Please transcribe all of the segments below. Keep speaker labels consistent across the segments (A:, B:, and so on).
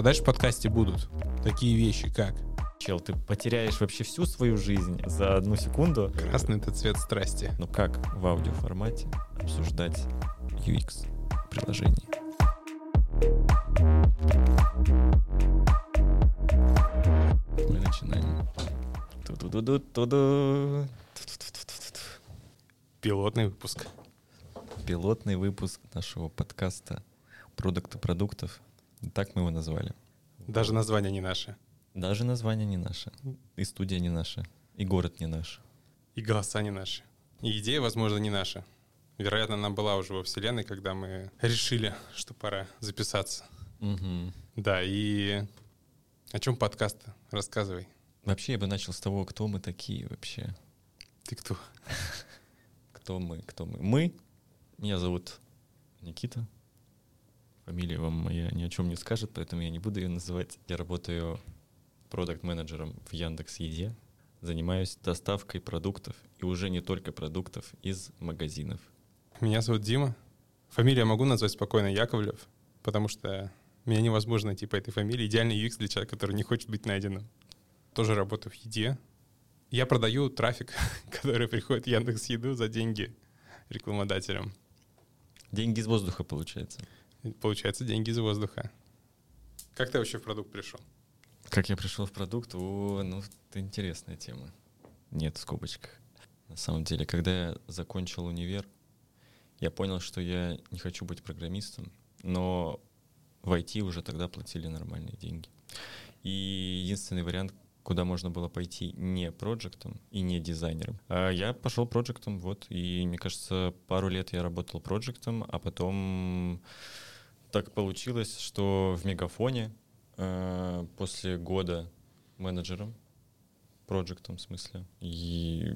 A: А дальше в подкасте будут такие вещи, как
B: Чел, ты потеряешь вообще всю свою жизнь за одну секунду.
A: красный — это цвет страсти.
B: Ну как в аудиоформате обсуждать UX приложений? Мы начинаем. Ту-ду-ду-ду-ду.
A: Пилотный выпуск.
B: Пилотный выпуск нашего подкаста «Продукты продуктов». Так мы его назвали.
A: Даже название не наше.
B: Даже название не наше, и студия не наша, и город не наш.
A: И голоса не наши. И идея, возможно, не наша. Вероятно, она была уже во Вселенной, когда мы решили, что пора записаться.
B: Мгм.
A: Да, и о чем подкаст Рассказывай.
B: Вообще я бы начал с того, кто мы такие вообще.
A: Ты кто?
B: Кто мы, кто мы. Мы, меня зовут Никита. Фамилия вам моя ни о чем не скажет, поэтому я не буду ее называть. Я работаю продукт-менеджером в Яндекс Еде. Занимаюсь доставкой продуктов, и уже не только продуктов, из магазинов.
A: Меня зовут Дима. Фамилию я могу назвать спокойно Яковлев, потому что меня невозможно найти по этой фамилии. Идеальный UX для человека, который не хочет быть найденным. Тоже работаю в еде. Я продаю трафик, который приходит в Яндекс Еду за деньги рекламодателям.
B: Деньги из воздуха, получается.
A: Получается, деньги из воздуха. Как ты вообще в продукт пришел?
B: Как я пришел в продукт? О, ну, это интересная тема. Нет, в скобочках. На самом деле, когда я закончил универ, я понял, что я не хочу быть программистом, но в IT уже тогда платили нормальные деньги. И единственный вариант, куда можно было пойти не проектом и не дизайнером. А я пошел проектом, вот, и мне кажется, пару лет я работал проектом, а потом так получилось, что в Мегафоне э, после года менеджером, проектом в смысле, и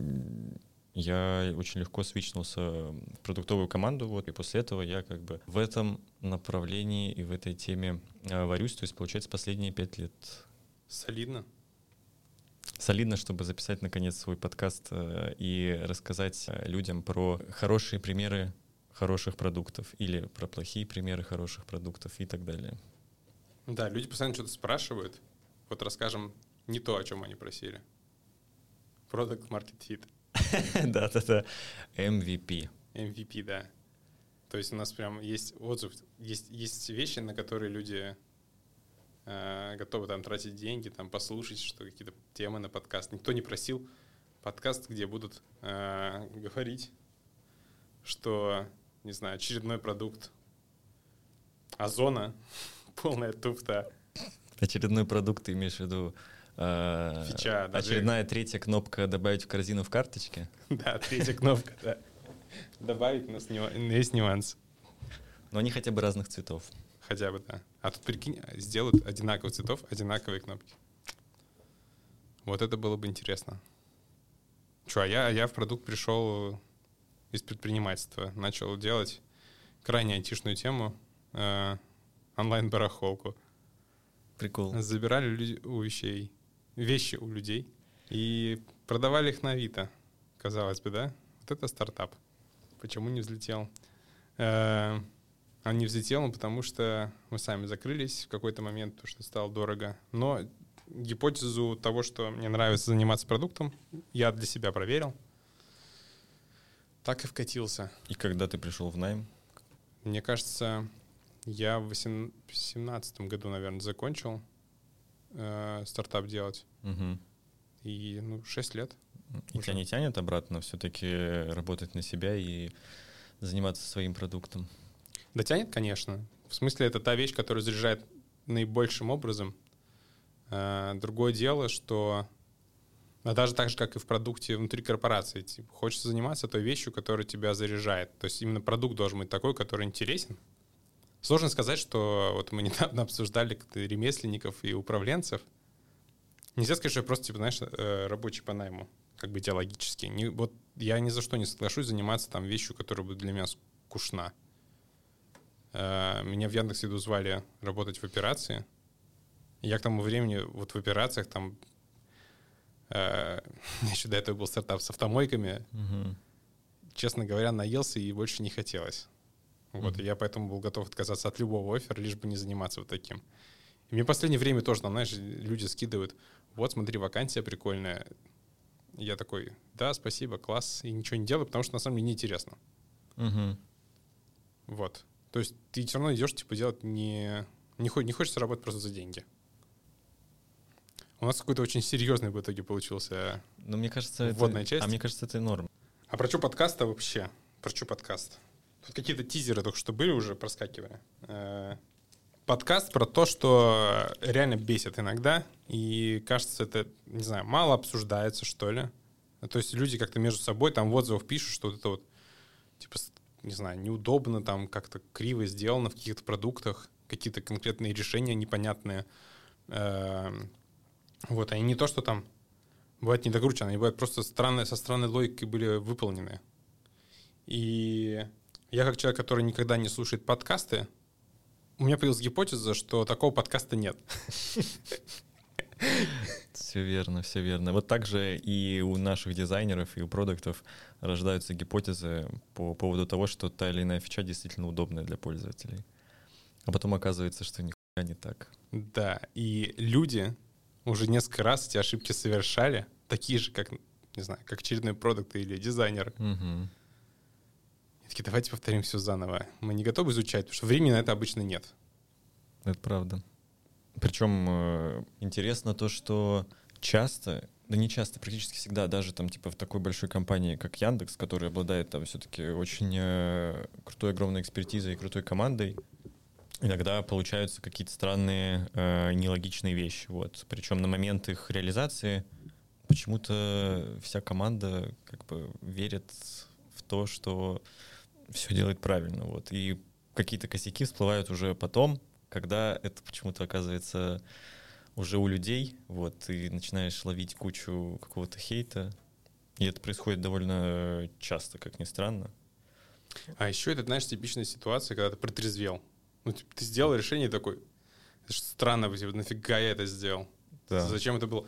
B: я очень легко свичнулся в продуктовую команду, вот, и после этого я как бы в этом направлении и в этой теме э, варюсь, то есть, получается, последние пять лет
A: Солидно.
B: солидно, чтобы записать наконец свой подкаст э, и рассказать э, людям про хорошие примеры хороших продуктов или про плохие примеры хороших продуктов и так далее.
A: Да, люди постоянно что-то спрашивают. Вот расскажем не то, о чем они просили. Product Market Fit.
B: Да-да-да. MVP.
A: MVP, да. То есть у нас прям есть отзыв, есть, есть вещи, на которые люди э, готовы там тратить деньги, там послушать, что какие-то темы на подкаст. Никто не просил подкаст, где будут э, говорить, что, не знаю, очередной продукт Озона, полная туфта.
B: Очередной продукт, ты имеешь в виду э,
A: Фича, даже-
B: очередная третья кнопка «Добавить в корзину в карточке».
A: Да, третья кнопка, да. Добавить, но есть нюанс.
B: Но они хотя бы разных цветов.
A: Хотя бы, да. А тут, прикинь, сделают одинаковых цветов, одинаковые кнопки. Вот это было бы интересно. Че, а я, я в продукт пришел из предпринимательства. Начал делать крайне айтишную тему, э, онлайн-барахолку.
B: Прикол.
A: Забирали люди у вещей, вещи у людей и продавали их на Авито. Казалось бы, да? Вот это стартап. Почему не взлетел? Э, Он не взлетел, потому что мы сами закрылись в какой-то момент, потому что стало дорого. Но гипотезу того, что мне нравится заниматься продуктом, я для себя проверил. Так и вкатился.
B: И когда ты пришел в найм?
A: Мне кажется, я в 2017 году, наверное, закончил э, стартап делать.
B: Мгм.
A: И, ну, 6 лет.
B: И
A: Уже.
B: тебя не тянет обратно все-таки работать на себя и заниматься своим продуктом?
A: Дотянет, конечно. В смысле, это та вещь, которая заряжает наибольшим образом. Э, Другое дело, что а даже так же, как и в продукте внутри корпорации, типа, хочется заниматься той вещью, которая тебя заряжает. То есть именно продукт должен быть такой, который интересен. Сложно сказать, что вот мы недавно обсуждали ремесленников и управленцев. Нельзя сказать, что я просто, типа, знаешь, э, рабочий по найму, как бы идеологически. Не, вот я ни за что не соглашусь заниматься там вещью, которая будет для меня скучна. Э, Меня в Яндекс.Еду звали работать в операции. Я к тому времени вот в операциях там... э, Еще до этого был стартап с автомойками.
B: Мгм.
A: Честно говоря, наелся и больше не хотелось. Вот, и я поэтому был готов отказаться от любого оффера, лишь бы не заниматься вот таким. И мне в последнее время тоже, там, знаешь, люди скидывают, вот, смотри, вакансия прикольная. Я такой, да, спасибо, класс, и ничего не делаю, потому что на самом деле неинтересно.
B: Мгм.
A: Вот. То есть ты все равно идешь, типа, делать не... Не, не хочется работать просто за деньги. У нас какой-то очень серьезный в итоге получился.
B: Ну, мне кажется, это...
A: Вводная часть?
B: А мне кажется, это норм.
A: А про что подкаста вообще? Про что подкаст? Тут какие-то тизеры только что были уже, проскакивали. Э, Подкаст про то, что реально бесит иногда, и кажется, это, не знаю, мало обсуждается, что ли. Ну, То есть люди как-то между собой там в отзывах пишут, что вот это вот, типа, не знаю, неудобно, там как-то криво сделано в каких-то продуктах, какие-то конкретные решения непонятные. Вот, они не то, что там бывают недокручены, они бывают просто странные, со странной логикой были выполнены. И я как человек, который никогда не слушает подкасты, у меня появилась гипотеза, что такого подкаста нет.
B: Все верно, все верно. Вот так же и у наших дизайнеров, и у продуктов рождаются гипотезы по поводу того, что та или иная фича действительно удобная для пользователей. А потом оказывается, что нихуя не так.
A: Да, и люди уже несколько раз эти ошибки совершали, такие же, как, не знаю, как очередной продукт или дизайнер.
B: Мгм.
A: И такие, давайте повторим все заново. Мы не готовы изучать, потому что времени на это обычно нет.
B: Это правда. Причем э, интересно то, что часто, да не часто, практически всегда, даже там типа в такой большой компании, как Яндекс, которая обладает там все-таки очень э, крутой, огромной экспертизой и крутой командой, иногда получаются какие-то странные, э, нелогичные вещи. Вот. Причем на момент их реализации почему-то вся команда как бы верит в то, что все делает правильно. Вот. И какие-то косяки всплывают уже потом, когда это почему-то оказывается уже у людей, вот, ты начинаешь ловить кучу какого-то хейта, и это происходит довольно часто, как ни странно.
A: А еще это, знаешь, типичная ситуация, когда ты протрезвел. Ну, типа, ты сделал решение такой, странно, типа, нафига я это сделал?
B: Да.
A: Зачем это было?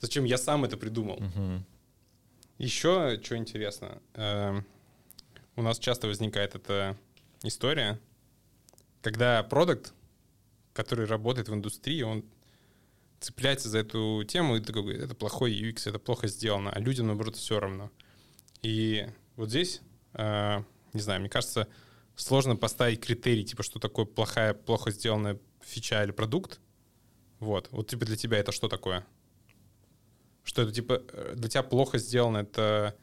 A: Зачем я сам это придумал?
B: Мгм.
A: Еще что интересно, эм, у нас часто возникает эта история, когда продукт, который работает в индустрии, он цепляется за эту тему и такой, говорит, это плохой UX, это плохо сделано, а людям, наоборот, все равно. И вот здесь, э, не знаю, мне кажется, сложно поставить критерий, типа, что такое плохая, плохо сделанная фича или продукт. Вот. Вот типа для тебя это что такое? Что это типа э, для тебя плохо сделано, это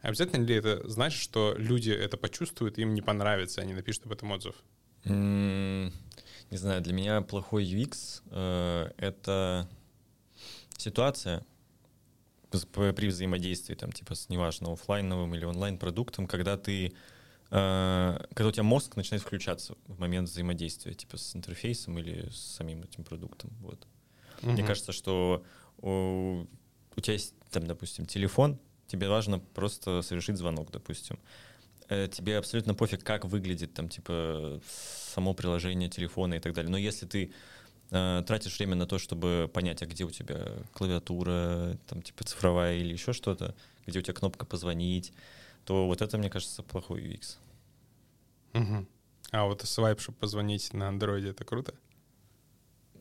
A: обязательно ли это значит, что люди это почувствуют, им не понравится, они напишут об этом отзыв?
B: Не знаю, для меня плохой UX э, — это ситуация при взаимодействии, там, типа, с неважно, оффлайновым или онлайн-продуктом, когда ты когда у тебя мозг начинает включаться в момент взаимодействия, типа, с интерфейсом или с самим этим продуктом, вот. Мне
A: Мгм.
B: кажется, что у, у тебя есть, там, допустим, телефон, тебе важно просто совершить звонок, допустим. Э, Тебе абсолютно пофиг, как выглядит там, типа, само приложение телефона и так далее. Но если ты э, тратишь время на то, чтобы понять, а где у тебя клавиатура, там, типа, цифровая или еще что-то, где у тебя кнопка «позвонить», то вот это, мне кажется, плохой UX.
A: Мгм. А вот свайп, чтобы позвонить на андроиде, это круто?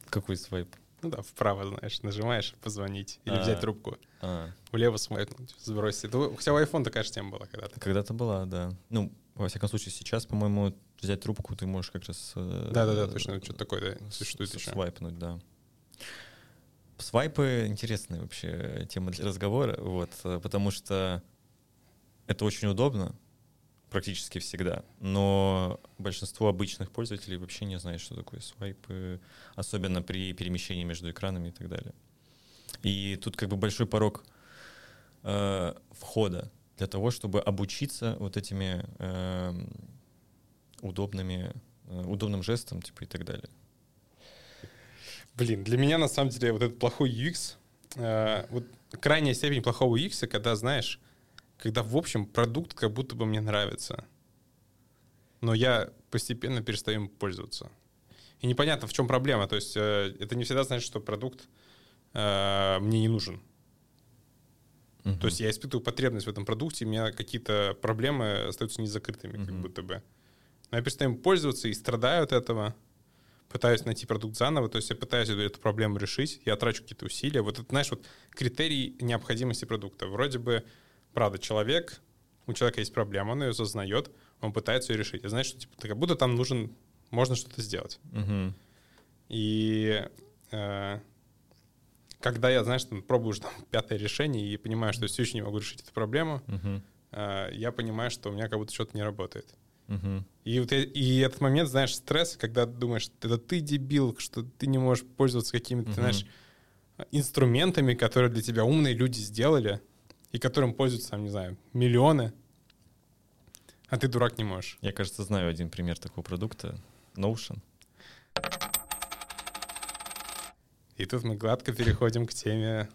B: Какой свайп?
A: Ну да, вправо, знаешь, нажимаешь позвонить или
B: А.
A: взять трубку.
B: А,
A: Влево свайпнуть, сбросить. Это, хотя у iPhone такая же тема была когда-то.
B: когда-то была, да. Ну, во всяком случае, сейчас, по-моему, взять трубку ты можешь как раз... э,
A: Да-да-да, точно, что-то такое да, существует еще.
B: Свайпнуть, да. Свайпы — интересная вообще тема для разговора, вот, э, потому что это очень удобно практически всегда, но большинство обычных пользователей вообще не знает, что такое свайпы, особенно при перемещении между экранами и так далее. И тут как бы большой порог э, входа для того, чтобы обучиться вот этими эм, удобными, э, удобным жестом, типа и так далее.
A: Блин, для меня на самом деле вот этот плохой UX, э, вот крайняя степень плохого UX, когда, знаешь, когда в общем продукт как будто бы мне нравится, но я постепенно перестаю им пользоваться. И непонятно, в чем проблема. То есть э, это не всегда значит, что продукт э, мне не нужен. То есть я испытываю потребность в этом продукте, у меня какие-то проблемы остаются незакрытыми, как
B: Мгм.
A: будто бы. Но я перестаю им пользоваться и страдаю от этого, пытаюсь найти продукт заново, то есть я пытаюсь эту, эту проблему решить, я трачу какие-то усилия. Вот это, знаешь, вот критерий необходимости продукта. Вроде бы, правда, человек, у человека есть проблема, он ее осознает, он пытается ее решить. И знаешь, что типа, как будто там нужен, можно что-то сделать.
B: Мгм.
A: И э, когда я, знаешь, там, пробую уже там, пятое решение и понимаю, что я все еще не могу решить эту проблему,
B: Мгм.
A: э, я понимаю, что у меня как будто что-то не работает.
B: Мгм.
A: И, вот и этот момент, знаешь, стресс, когда думаешь, это ты дебил, что ты не можешь пользоваться какими-то,
B: Мгм.
A: знаешь, инструментами, которые для тебя умные люди сделали, и которым пользуются, там, не знаю, миллионы, а ты, дурак, не можешь.
B: Я, кажется, знаю один пример такого продукта. Notion.
A: И тут мы гладко переходим к теме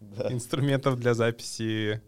A: инструментов для записи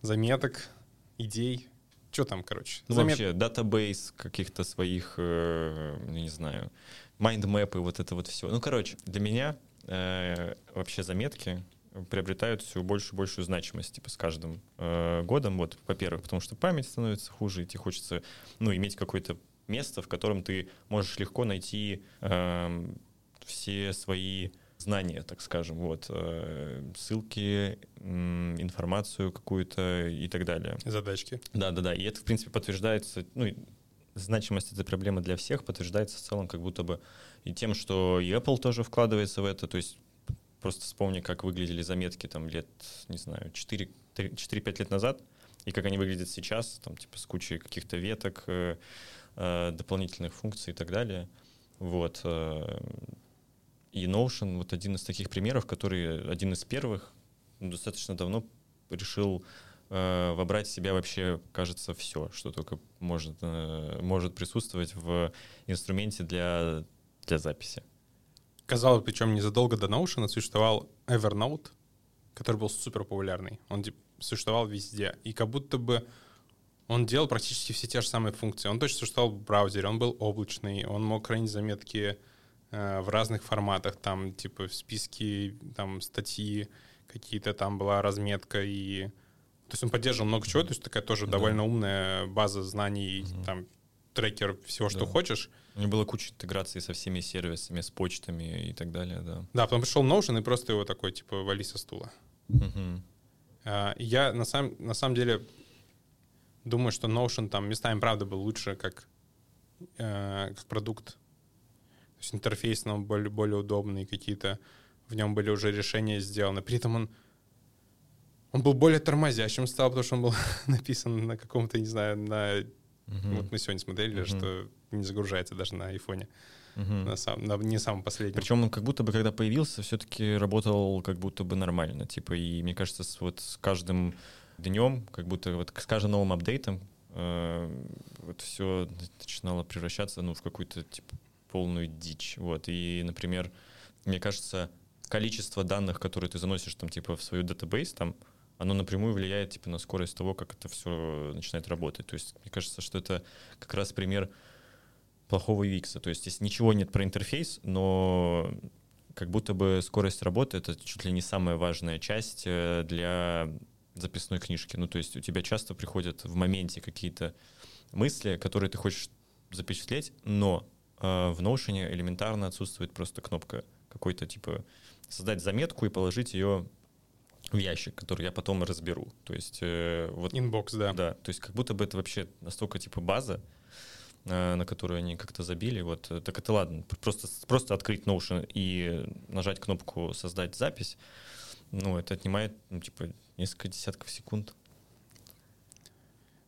A: заметок, идей. Что там, короче?
B: Ну,
A: Замет-
B: вообще, датабейс каких-то своих, э, не знаю, майндмэпы, вот это вот все. Ну, короче, для меня э, вообще заметки приобретают все большую и большую значимость, типа, с каждым э, годом. Вот, во-первых, потому что память становится хуже, и тебе хочется, ну, иметь какое-то место, в котором ты можешь легко найти эм, все свои знания, так скажем, вот, э, ссылки, м, информацию какую-то и так далее.
A: Задачки.
B: Да, да, да. И это, в принципе, подтверждается, ну, значимость этой проблемы для всех подтверждается в целом как будто бы и тем, что и Apple тоже вкладывается в это. То есть просто вспомни, как выглядели заметки там лет, не знаю, 4 три- 4-5 лет назад, и как они выглядят сейчас, там, типа, с кучей каких-то веток, э, э, дополнительных функций и так далее. Вот. э, И Notion вот один из таких примеров, который один из первых достаточно давно решил э, вобрать в себя вообще, кажется, все, что только может, э, может присутствовать в инструменте для, для записи.
A: Казалось, причем незадолго до Notion существовал Evernote, который был супер популярный. Он типа, существовал везде. И как будто бы он делал практически все те же самые функции. Он точно существовал в браузере, он был облачный, он мог хранить заметки э, в разных форматах, там типа в списке, там статьи какие-то, там была разметка и... То есть он поддерживал много чего, то есть такая тоже
B: Да.
A: довольно умная база знаний,
B: Мгм.
A: там трекер всего, что
B: Да.
A: хочешь.
B: У него была куча интеграций со всеми сервисами, с почтами и так далее, да.
A: Да, потом пришел Notion и просто его такой, типа, вали со стула.
B: Мгм.
A: А, Я на самом, на самом деле думаю, что Notion там местами, правда, был лучше как, э, как продукт. То есть интерфейс нам более, более удобный, какие-то в нем были уже решения сделаны. При этом он, он был более тормозящим стал, потому что он был написан на каком-то, не знаю, на...
B: Мгм.
A: Вот мы сегодня смотрели,
B: Мгм.
A: что не загружается даже на айфоне.
B: Мгм.
A: На, сам, на не самом последнем.
B: Причем он как будто бы, когда появился, все-таки работал как будто бы нормально. Типа, и мне кажется, с, вот с каждым днем, как будто вот с каждым новым апдейтом э, вот все начинало превращаться ну, в какую-то типа полную дичь. Вот. И, например, мне кажется, количество данных, которые ты заносишь там типа в свою датабейс, там, оно напрямую влияет типа на скорость того, как это все начинает работать. То есть мне кажется, что это как раз пример плохого UX. То есть здесь ничего нет про интерфейс, но как будто бы скорость работы — это чуть ли не самая важная часть э, для записной книжки. Ну, то есть у тебя часто приходят в моменте какие-то мысли, которые ты хочешь запечатлеть, но э, в Notion элементарно отсутствует просто кнопка какой-то типа создать заметку и положить ее в ящик, который я потом разберу. То есть э, вот
A: Inbox, да.
B: да, то есть как будто бы это вообще настолько типа база, э, на которую они как-то забили. Вот, э, так это ладно, просто, просто открыть Notion и нажать кнопку «Создать запись», ну, это отнимает, ну, типа, несколько десятков секунд.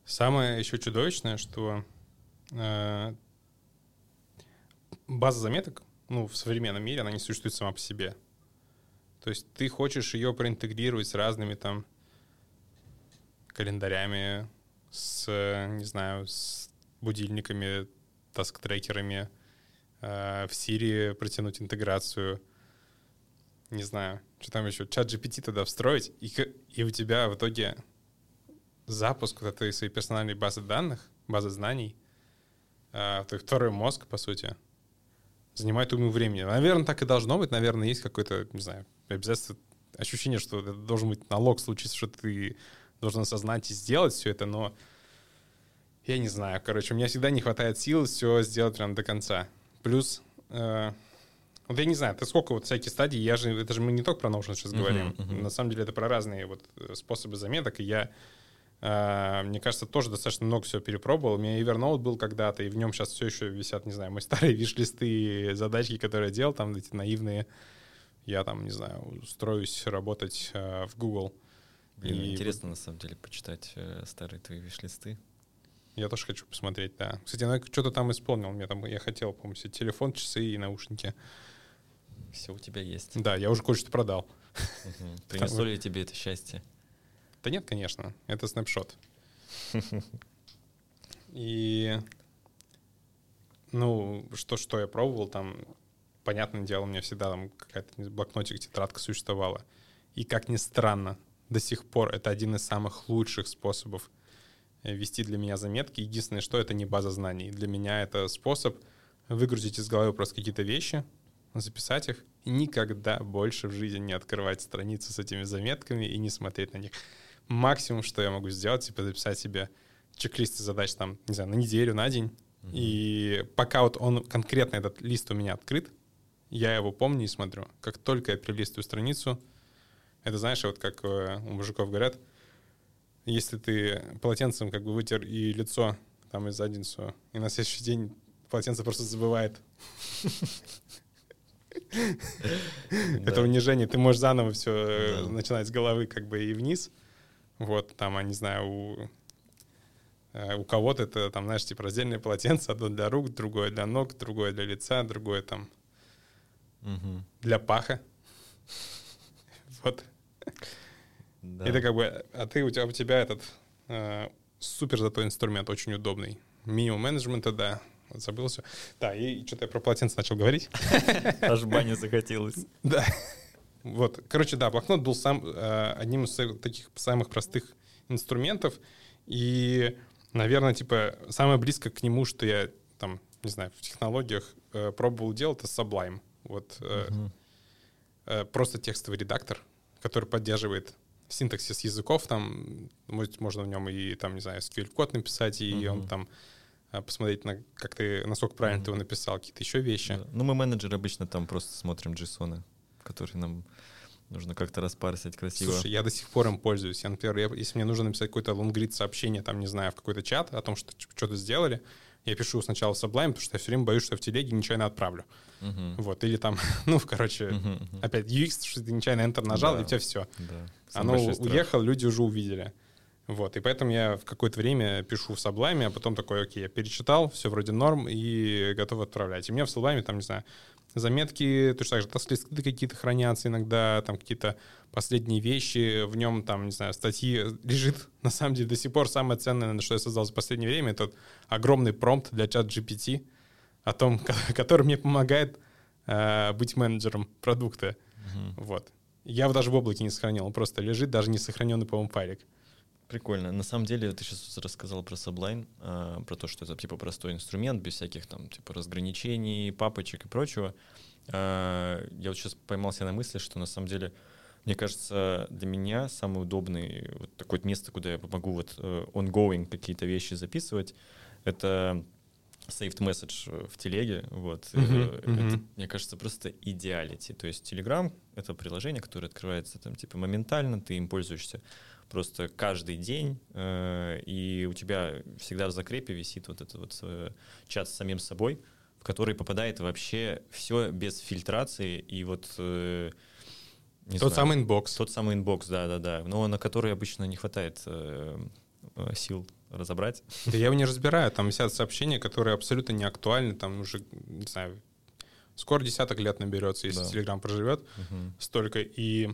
A: Самое еще чудовищное, что э, база заметок, ну, в современном мире, она не существует сама по себе. То есть ты хочешь ее проинтегрировать с разными там календарями, с, не знаю, с будильниками, таск-трекерами, э, в Siri протянуть интеграцию, не знаю, что там еще, чат GPT туда встроить, и, и у тебя в итоге запуск вот этой своей персональной базы данных, базы знаний, э, твой второй мозг, по сути, занимает уйму времени. Наверное, так и должно быть. Наверное, есть какое-то, не знаю, обязательство, ощущение, что это должен быть налог случиться, что ты должен осознать и сделать все это, но я не знаю. Короче, у меня всегда не хватает сил все сделать прям до конца. Плюс э, вот я не знаю, ты сколько вот всяких стадий, я же, это же мы не только про Notion сейчас говорим,
B: Мгм, мгм.
A: на самом деле это про разные вот э, способы заметок, и я, мне кажется, тоже достаточно много всего перепробовал. У меня Evernote был когда-то, и в нем сейчас все еще висят, не знаю, мои старые виш-листы, задачки, которые я делал, там эти наивные. Я там, не знаю, устроюсь работать э, в Google.
B: Блин,
A: И
B: интересно на самом деле почитать э, старые твои виш-листы.
A: Я тоже хочу посмотреть, да. Кстати, ну, я что-то там исполнил. Мне там, я хотел, по-моему, себе телефон, часы и наушники.
B: Все у тебя есть.
A: Да, я уже кое-что продал.
B: Мгм. Принесло ли тебе это счастье?
A: Да нет, конечно, это снапшот. И, ну, что-что я пробовал, там, понятное дело, у меня всегда там какая-то блокнотик, тетрадка существовала. И, как ни странно, до сих пор это один из самых лучших способов э, вести для меня заметки. Единственное, что это не база знаний. Для меня это способ выгрузить из головы просто какие-то вещи, записать их и никогда больше в жизни не открывать страницу с этими заметками и не смотреть на них. Максимум, что я могу сделать, типа записать себе чек-листы задач там, не знаю, на неделю, на день. И пока вот он конкретно этот лист у меня открыт, я его помню и смотрю. Как только я перелистываю страницу, это знаешь, вот как э, у мужиков говорят, если ты полотенцем как бы вытер и лицо, там и задницу, и на следующий день полотенце просто забывает это унижение. Ты можешь заново все
B: Да.
A: начинать с головы как бы и вниз. Вот, там, я не знаю, у, э, у кого-то это, там, знаешь, типа раздельное полотенце, одно для рук, другое для ног, другое для лица, другое там
B: Мгм.
A: для паха. Вот.
B: Да.
A: Это как бы, а ты, у тебя, у тебя этот э, супер зато инструмент, очень удобный. Минимум менеджмента, да. Вот забыл все. Да, и что-то я про полотенце начал говорить.
B: Аж баня захотелось.
A: Да. Вот, короче, да, блокнот был сам э, одним из таких самых простых инструментов, и, наверное, типа самое близко к нему, что я там, не знаю, в технологиях э, пробовал делать, это Sublime. Вот э,
B: Мгм.
A: э, просто текстовый редактор, который поддерживает синтаксис языков, там, может, можно в нем и, там, не знаю, SQL-код написать, и он
B: Мгм.
A: там э, посмотреть, на, как ты, насколько правильно
B: Мгм.
A: ты его написал, какие-то еще вещи.
B: Да. Ну, мы менеджеры обычно там просто смотрим JSON, которые нам нужно как-то распарсить красиво.
A: Слушай, я до сих пор им пользуюсь. Я, например, я- если мне нужно написать какой-то лонгрид сообщение, там, не знаю, в какой-то чат о том, что что-то сделали, я пишу сначала в Sublime, потому что я все время боюсь, что я в телеге нечаянно отправлю.
B: Мгм.
A: Вот, или там, ну, короче,
B: Мгм, мгм.
A: опять UX, что ты нечаянно Enter нажал,
B: Да.
A: и у тебя все.
B: Да. Самый
A: Оно уехало, люди уже увидели. Вот, и поэтому я в какое-то время пишу в Sublime, а потом такой, окей, я перечитал, все вроде норм, и готов отправлять. И у меня в Sublime, там, не знаю, заметки, точно так же, таsk-листы какие-то хранятся иногда, там какие-то последние вещи, в нем, там, не знаю, статьи лежит, на самом деле, до сих пор самое ценное, наверное, что я создал за последнее время, это огромный промпт для чат GPT, о том, который мне помогает э, быть менеджером продукта.
B: Мгм.
A: Вот. Я его даже в облаке не сохранил, он просто лежит, даже не сохраненный, по-моему, файлик.
B: Прикольно. На самом деле, ты сейчас рассказал про Sublime, а, про то, что это типа простой инструмент, без всяких там типа разграничений, папочек и прочего. А, я вот сейчас поймался на мысли, что на самом деле, мне кажется, для меня самый удобный вот такое вот место, куда я могу вот э, ongoing какие-то вещи записывать, это saved messages в телеге, вот. Э, Это,
A: мгм.
B: мне кажется, просто ideality. То есть Telegram — это приложение, которое открывается там типа моментально, ты им пользуешься просто каждый день, э, и у тебя всегда в закрепе висит вот этот вот э, чат с самим собой, в который попадает вообще все без фильтрации, и вот... э, не
A: Тот
B: знаю,
A: самый inbox.
B: Тот самый inbox, да-да-да, но на который обычно не хватает э, э, сил разобрать.
A: Да я его не разбираю, там висят сообщения, которые абсолютно не актуальны, там уже, не знаю, скоро десяток лет наберется, если
B: Да.
A: Telegram проживет
B: Мгм.
A: столько. И...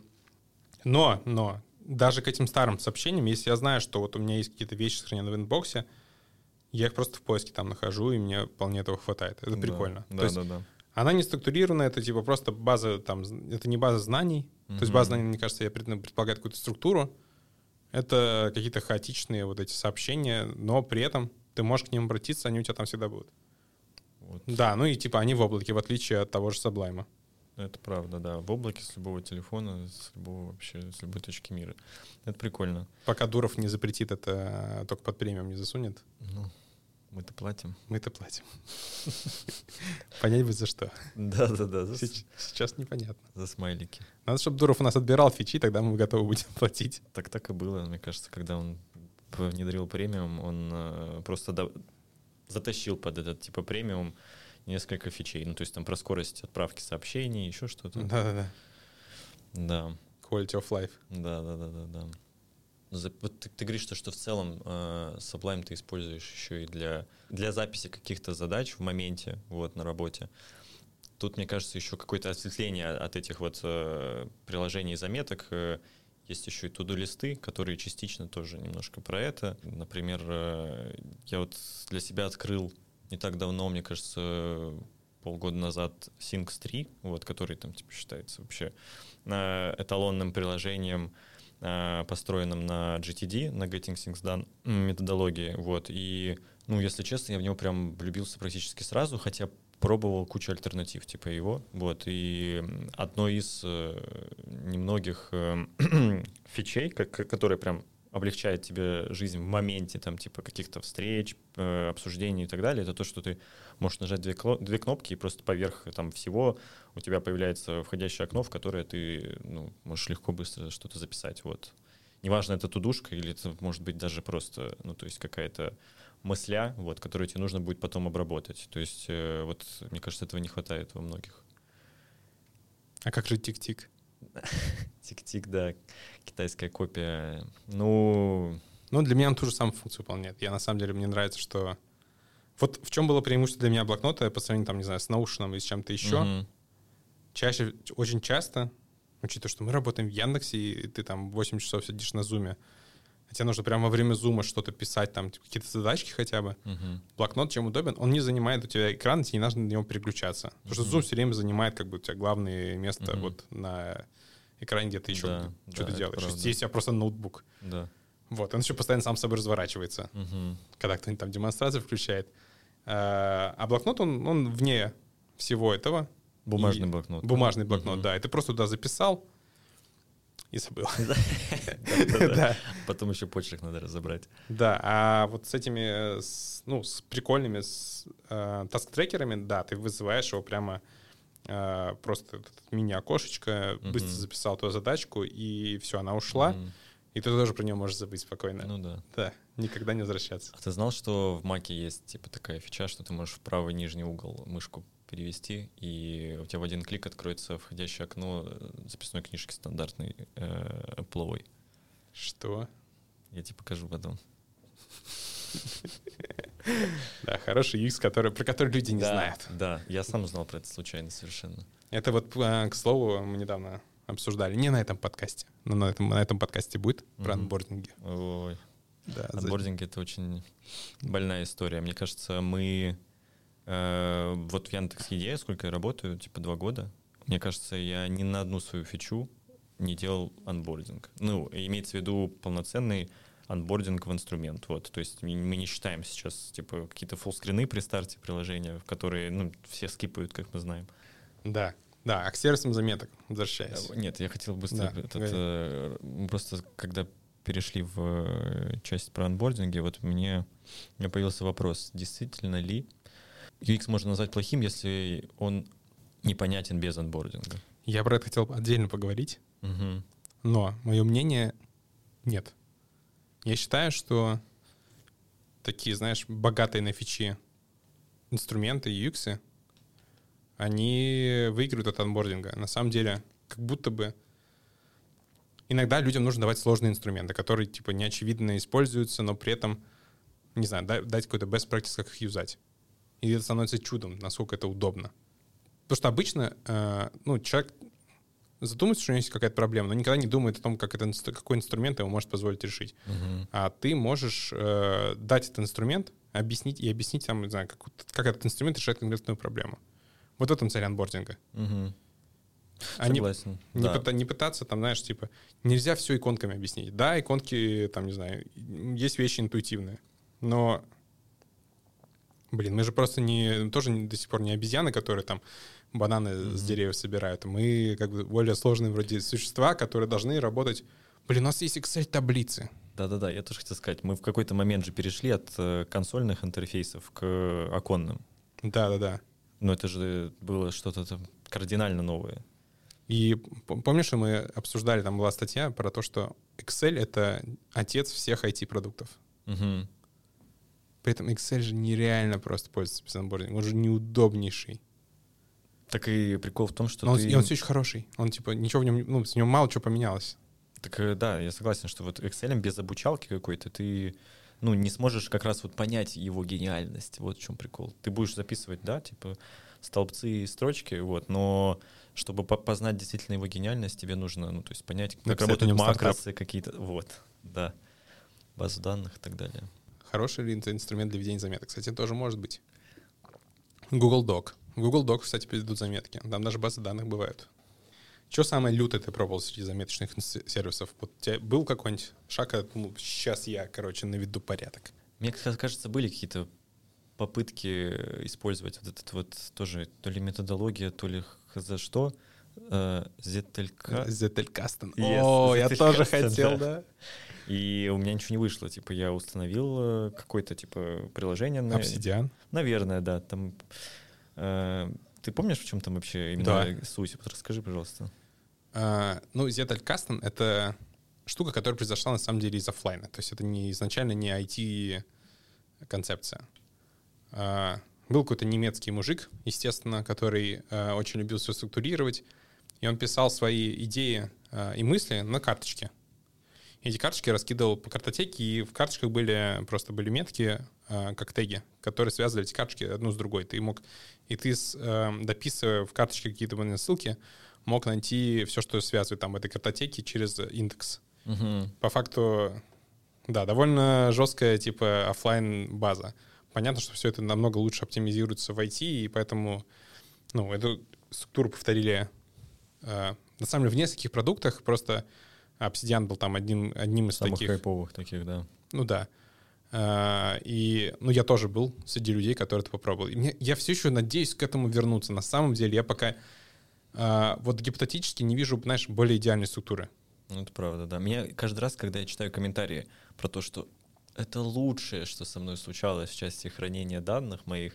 A: Но, но, даже к этим старым сообщениям, если я знаю, что вот у меня есть какие-то вещи сохранены в инбоксе, я их просто в поиске там нахожу, и мне вполне этого хватает. Это
B: Да,
A: прикольно.
B: Да,
A: То есть
B: да, да.
A: она не структурирована, это типа просто база, там, это не база знаний. То есть база знаний, мне кажется, я пред- предполагает какую-то структуру. Это какие-то хаотичные вот эти сообщения, но при этом ты можешь к ним обратиться, они у тебя там всегда будут.
B: Вот.
A: Да, ну и типа они в облаке, в отличие от того же Sublime.
B: Это правда, да. В облаке с любого телефона, с любого вообще, с любой точки мира. Это прикольно.
A: Пока Дуров не запретит это, только под премиум не засунет.
B: Ну, Мы-то платим.
A: Мы-то платим. Понять бы за что.
B: Да-да-да.
A: Сейчас непонятно.
B: За смайлики.
A: Надо, чтобы Дуров у нас отбирал фичи, тогда мы готовы будем платить.
B: Так так и было, мне кажется, когда он внедрил премиум, он э, просто затащил под этот типа премиум несколько фичей. Ну, то есть там про скорость отправки сообщений, еще что-то.
A: Да-да-да.
B: Да.
A: Quality of life.
B: Да-да-да-да-да. Вот ты, ты говоришь, что, что в целом э, Sublime ты используешь еще и для, для записи каких-то задач в моменте, вот, на работе. Тут, мне кажется, еще какое-то осветление от этих вот э, приложений и заметок. Э, есть еще и туду-листы, которые частично тоже немножко про это. Например, э, я вот для себя открыл не так давно, мне кажется, полгода назад Syncs 3, вот, который там типа считается вообще э, эталонным приложением, э, построенным на GTD, на Getting Things Done методологии, вот, и, ну, если честно, я в него прям влюбился практически сразу, хотя пробовал кучу альтернатив типа его, вот, и одно из э, немногих э, фичей, как, которые прям облегчает тебе жизнь в моменте, там, типа, каких-то встреч, э, обсуждений и так далее, это то, что ты можешь нажать две, две кнопки, и просто поверх там всего у тебя появляется входящее окно, в которое ты, ну, можешь легко, быстро что-то записать, вот. Неважно, это тудушка или это может быть даже просто, ну, то есть какая-то мысля, вот, которую тебе нужно будет потом обработать. То есть, э, вот, мне кажется, этого не хватает во многих.
A: А как же тик-тик?
B: Тик-тик, да, китайская копия. Ну...
A: Ну, для меня он ту же самую функцию выполняет. Я, на самом деле, мне нравится, что... Вот в чем было преимущество для меня блокнота по сравнению, там, не знаю, с наушным или с чем-то еще. Угу. Чаще, очень часто, учитывая, что мы работаем в Яндексе, и ты там 8 часов сидишь на зуме, а тебе нужно прямо во время зума что-то писать, там, типа, какие-то задачки хотя бы. Uh-huh. Блокнот чем удобен? Он не занимает у тебя экран, тебе не надо на него переключаться. Потому uh-huh. что зум все время занимает как бы у тебя главное место uh-huh. вот на экране, где ты еще да, что-то да, делаешь. Здесь у тебя просто ноутбук.
B: Да.
A: Вот, он еще постоянно сам собой разворачивается,
B: uh-huh.
A: когда кто-нибудь там демонстрацию включает. А, а блокнот, он, он вне всего этого.
B: Бумажный блокнот.
A: Бумажный блокнот, uh-huh. да. И ты просто туда записал, и забыл.
B: Да. Потом еще почерк надо разобрать.
A: Да, а вот с этими, ну, с прикольными э, таск-трекерами, да, ты вызываешь его прямо э, просто мини-окошечко, быстро записал ту задачку, и все, она ушла. И ты тоже про нее можешь забыть спокойно.
B: Ну да.
A: Да, никогда не возвращаться.
B: А ты знал, что в Маке есть типа такая фича, что ты можешь в правый нижний угол мышку перевести, и у тебя в один клик откроется входящее окно э, записной книжки стандартной э, Apple.
A: Что?
B: Я тебе покажу потом.
A: Да, хороший UX, который, про который люди не знают.
B: Да, я сам узнал про это случайно совершенно.
A: Это вот, э, к слову, мы недавно обсуждали, не на этом подкасте, но на этом, на этом подкасте будет про анбординги.
B: Ой. Да, Анбординг — это очень больная история. Мне кажется, мы Э, вот в Яндекс.Еде, сколько я работаю, типа два года, мне кажется, я ни на одну свою фичу не делал анбординг. Ну, имеется в виду полноценный анбординг в инструмент. Вот, то есть мы не считаем сейчас типа какие-то фуллскрины при старте приложения, в которые ну, все скипают, как мы знаем.
A: Да, да, а к сервисам заметок возвращаясь.
B: Э, нет, я хотел быстро да, этот, э, просто когда перешли в э, часть про анбординги, вот мне, у меня появился вопрос, действительно ли UX можно назвать плохим, если он непонятен без анбординга.
A: Я про это хотел отдельно поговорить,
B: угу.
A: но мое мнение нет. Я считаю, что такие, знаешь, богатые на фичи инструменты UX, они выигрывают от анбординга. На самом деле, как будто бы иногда людям нужно давать сложные инструменты, которые, типа, неочевидно используются, но при этом, не знаю, дать какой-то best practice, как их юзать. И это становится чудом, насколько это удобно. Потому что обычно э, ну, человек задумывается, что у него есть какая-то проблема, но никогда не думает о том, как это, какой инструмент ему может позволить решить.
B: Uh-huh.
A: А ты можешь э, дать этот инструмент, объяснить и объяснить там, не знаю, как, как этот инструмент решает конкретную проблему. Вот в этом цель анбординга.
B: Uh-huh.
A: А Согласен. Не, да. не, пыта, не пытаться там, знаешь, типа, нельзя все иконками объяснить. Да, иконки, там, не знаю, есть вещи интуитивные, но Блин, мы же просто не тоже до сих пор не обезьяны, которые там бананы mm-hmm. с деревьев собирают. Мы как бы более сложные вроде существа, которые должны работать. Блин, у нас есть Excel таблицы.
B: Да-да-да, я тоже хотел сказать, мы в какой-то момент же перешли от э, консольных интерфейсов к оконным.
A: Да-да-да.
B: Но это же было что-то там кардинально новое.
A: И помнишь, что мы обсуждали, там была статья про то, что Excel — это отец всех IT-продуктов.
B: Угу.
A: При этом Excel же нереально просто пользоваться без. Он же неудобнейший.
B: Так и прикол в том, что
A: Но он,
B: ты...
A: И он все еще хороший. Он типа ничего в нем, ну, с ним мало чего поменялось.
B: Так э, да, я согласен, что вот Excel без обучалки какой-то ты ну, не сможешь как раз вот понять его гениальность. Вот в чем прикол. Ты будешь записывать, да, типа столбцы и строчки, вот, но чтобы познать действительно его гениальность, тебе нужно, ну, то есть понять, как Написать работают макросы какие-то, вот, да, базу данных и так далее.
A: Хороший ли это инструмент для ведения заметок? Кстати, тоже может быть. Google Doc. В Google Doc, кстати, ведут заметки. Там даже базы данных бывают. Что самое лютое ты пробовал среди заметочных сервисов? Вот у тебя был какой-нибудь шаг, ну, сейчас я, короче, наведу порядок?
B: Мне кажется, были какие-то попытки использовать вот этот вот тоже то ли методология, то ли за что.
A: Зетелька. Зетелькастен. О, я тоже хотел, да.
B: И у меня ничего не вышло. Типа я установил э, какое-то типа приложение. На...
A: Obsidian?
B: Наверное, да. Там э, ты помнишь, в чем там вообще именно да. суть? Вот расскажи, пожалуйста.
A: А, ну, Zettel это штука, которая произошла на самом деле из офлайна. То есть это не изначально не IT-концепция. А, был какой-то немецкий мужик, естественно, который а, очень любил все структурировать, и он писал свои идеи а, и мысли на карточке. Эти карточки раскидывал по картотеке, и в карточках были просто были метки, э, как теги, которые связывали эти карточки одну с другой. Ты мог, и ты, э, дописывая в карточке какие-то ссылки, мог найти все, что связывает там в этой картотеке через индекс.
B: Угу.
A: По факту, да, довольно жесткая типа офлайн база. Понятно, что все это намного лучше оптимизируется в IT, и поэтому, ну, эту структуру повторили э, на самом деле в нескольких продуктах, просто Obsidian был там одним, одним из
B: Самых
A: таких.
B: хайповых таких, да.
A: Ну да. А, и, ну, я тоже был среди людей, которые это попробовал. И мне, я все еще надеюсь к этому вернуться. На самом деле, я пока а, вот гипотетически не вижу, знаешь, более идеальной структуры.
B: Ну, это правда, да. Меня каждый раз, когда я читаю комментарии про то, что это лучшее, что со мной случалось в части хранения данных моих,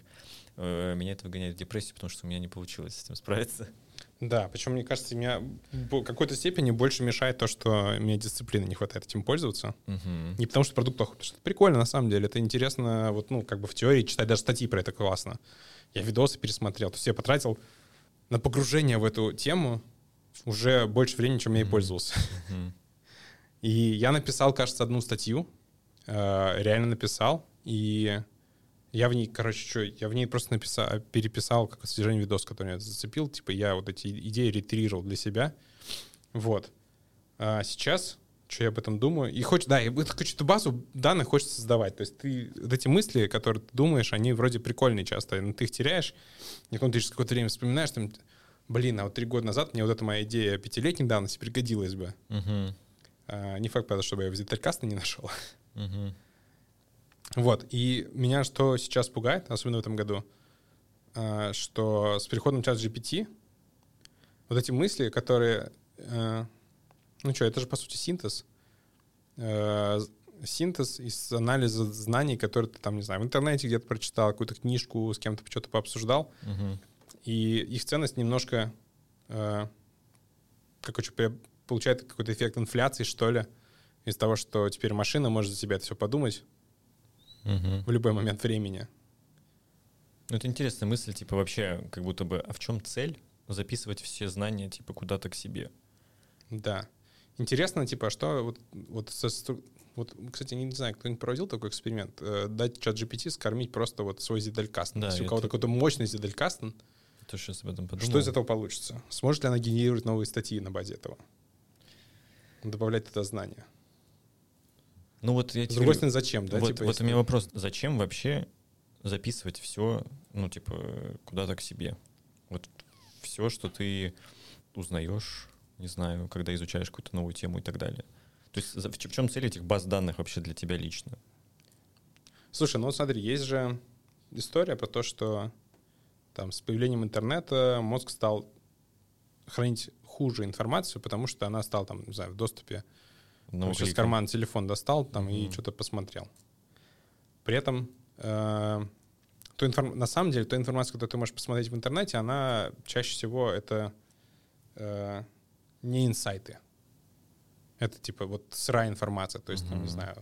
B: э, меня это выгоняет в депрессию, потому что у меня не получилось с этим справиться.
A: Да, причем, мне кажется, меня в какой-то степени больше мешает то, что мне дисциплины не хватает этим пользоваться.
B: Угу.
A: Не потому что продукт плохой, потому что это прикольно на самом деле. Это интересно, вот, ну, как бы в теории читать даже статьи про это классно. Я видосы пересмотрел. То есть я потратил на погружение в эту тему уже больше времени, чем я и пользовался. И я написал, кажется, одну статью, э, реально написал, и я в ней, короче, что, я в ней просто написал, переписал как содержание видос, который я зацепил. Типа я вот эти идеи ретрировал для себя. Вот. А сейчас, что я об этом думаю, и хочешь, да, и эту базу данных хочется создавать. То есть ты, вот эти мысли, которые ты думаешь, они вроде прикольные часто, но ты их теряешь, и потом ты через какое-то время вспоминаешь, там, блин, а вот три года назад мне вот эта моя идея пятилетней давности пригодилась бы.
B: Uh-huh.
A: А, не факт, правда, чтобы я в Зиталькаста не нашел.
B: Uh-huh.
A: Вот, и меня что сейчас пугает, особенно в этом году, а, что с переходом в чат GPT вот эти мысли, которые... Э, ну что, это же, по сути, синтез. Э, синтез из анализа знаний, которые ты там, не знаю, в интернете где-то прочитал, какую-то книжку, с кем-то что-то пообсуждал.
B: Uh-huh.
A: И их ценность немножко... Э, как получает какой-то эффект инфляции, что ли, из того, что теперь машина может за себя это все подумать,
B: угу.
A: в любой момент времени.
B: Ну, это интересная мысль, типа, вообще, как будто бы, а в чем цель записывать все знания, типа, куда-то к себе?
A: Да. Интересно, типа, что вот, вот, со, вот кстати, не знаю, кто-нибудь проводил такой эксперимент, э, дать чат GPT скормить просто вот свой Зиделькаст. Да, Если у кого-то какой-то мощный Зиделькаст,
B: сейчас об этом подумал.
A: Что из этого получится? Сможет ли она генерировать новые статьи на базе этого? Добавлять это знание.
B: Ну вот я
A: С другой стороны, зачем, да?
B: Вот,
A: типа,
B: вот если... у меня вопрос, зачем вообще записывать все, ну, типа, куда-то к себе? Вот все, что ты узнаешь, не знаю, когда изучаешь какую-то новую тему и так далее. То есть в чем цель этих баз данных вообще для тебя лично?
A: Слушай, ну смотри, есть же история про то, что там с появлением интернета мозг стал хранить хуже информацию, потому что она стала там, не знаю, в доступе
B: одного
A: Сейчас
B: клика.
A: карман телефон достал там и
B: Мгм.
A: что-то посмотрел. При этом э, ту информ- на самом деле, та информация, которую ты можешь посмотреть в интернете, она чаще всего это э, не инсайты. Это типа вот сырая информация, то есть, там, не
B: Мгм.
A: знаю,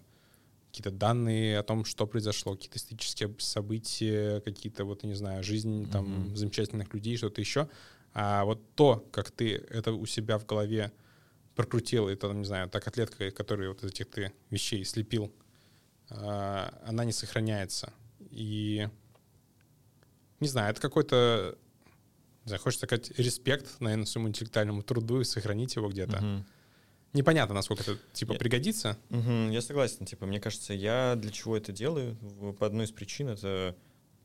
A: какие-то данные о том, что произошло, какие-то исторические события, какие-то, вот, не знаю, жизнь там
B: Мгм.
A: замечательных людей, что-то еще. А вот то, как ты это у себя в голове прокрутил, это, не знаю, та котлетка, которую вот из этих ты вещей слепил, а, она не сохраняется. И, не знаю, это какой-то, не знаю, хочется сказать, респект, наверное, своему интеллектуальному труду и сохранить его где-то.
B: Мгм.
A: Непонятно, насколько это, типа,
B: Я-
A: пригодится.
B: Мгм, я согласен. Типа, мне кажется, я для чего это делаю? По одной из причин это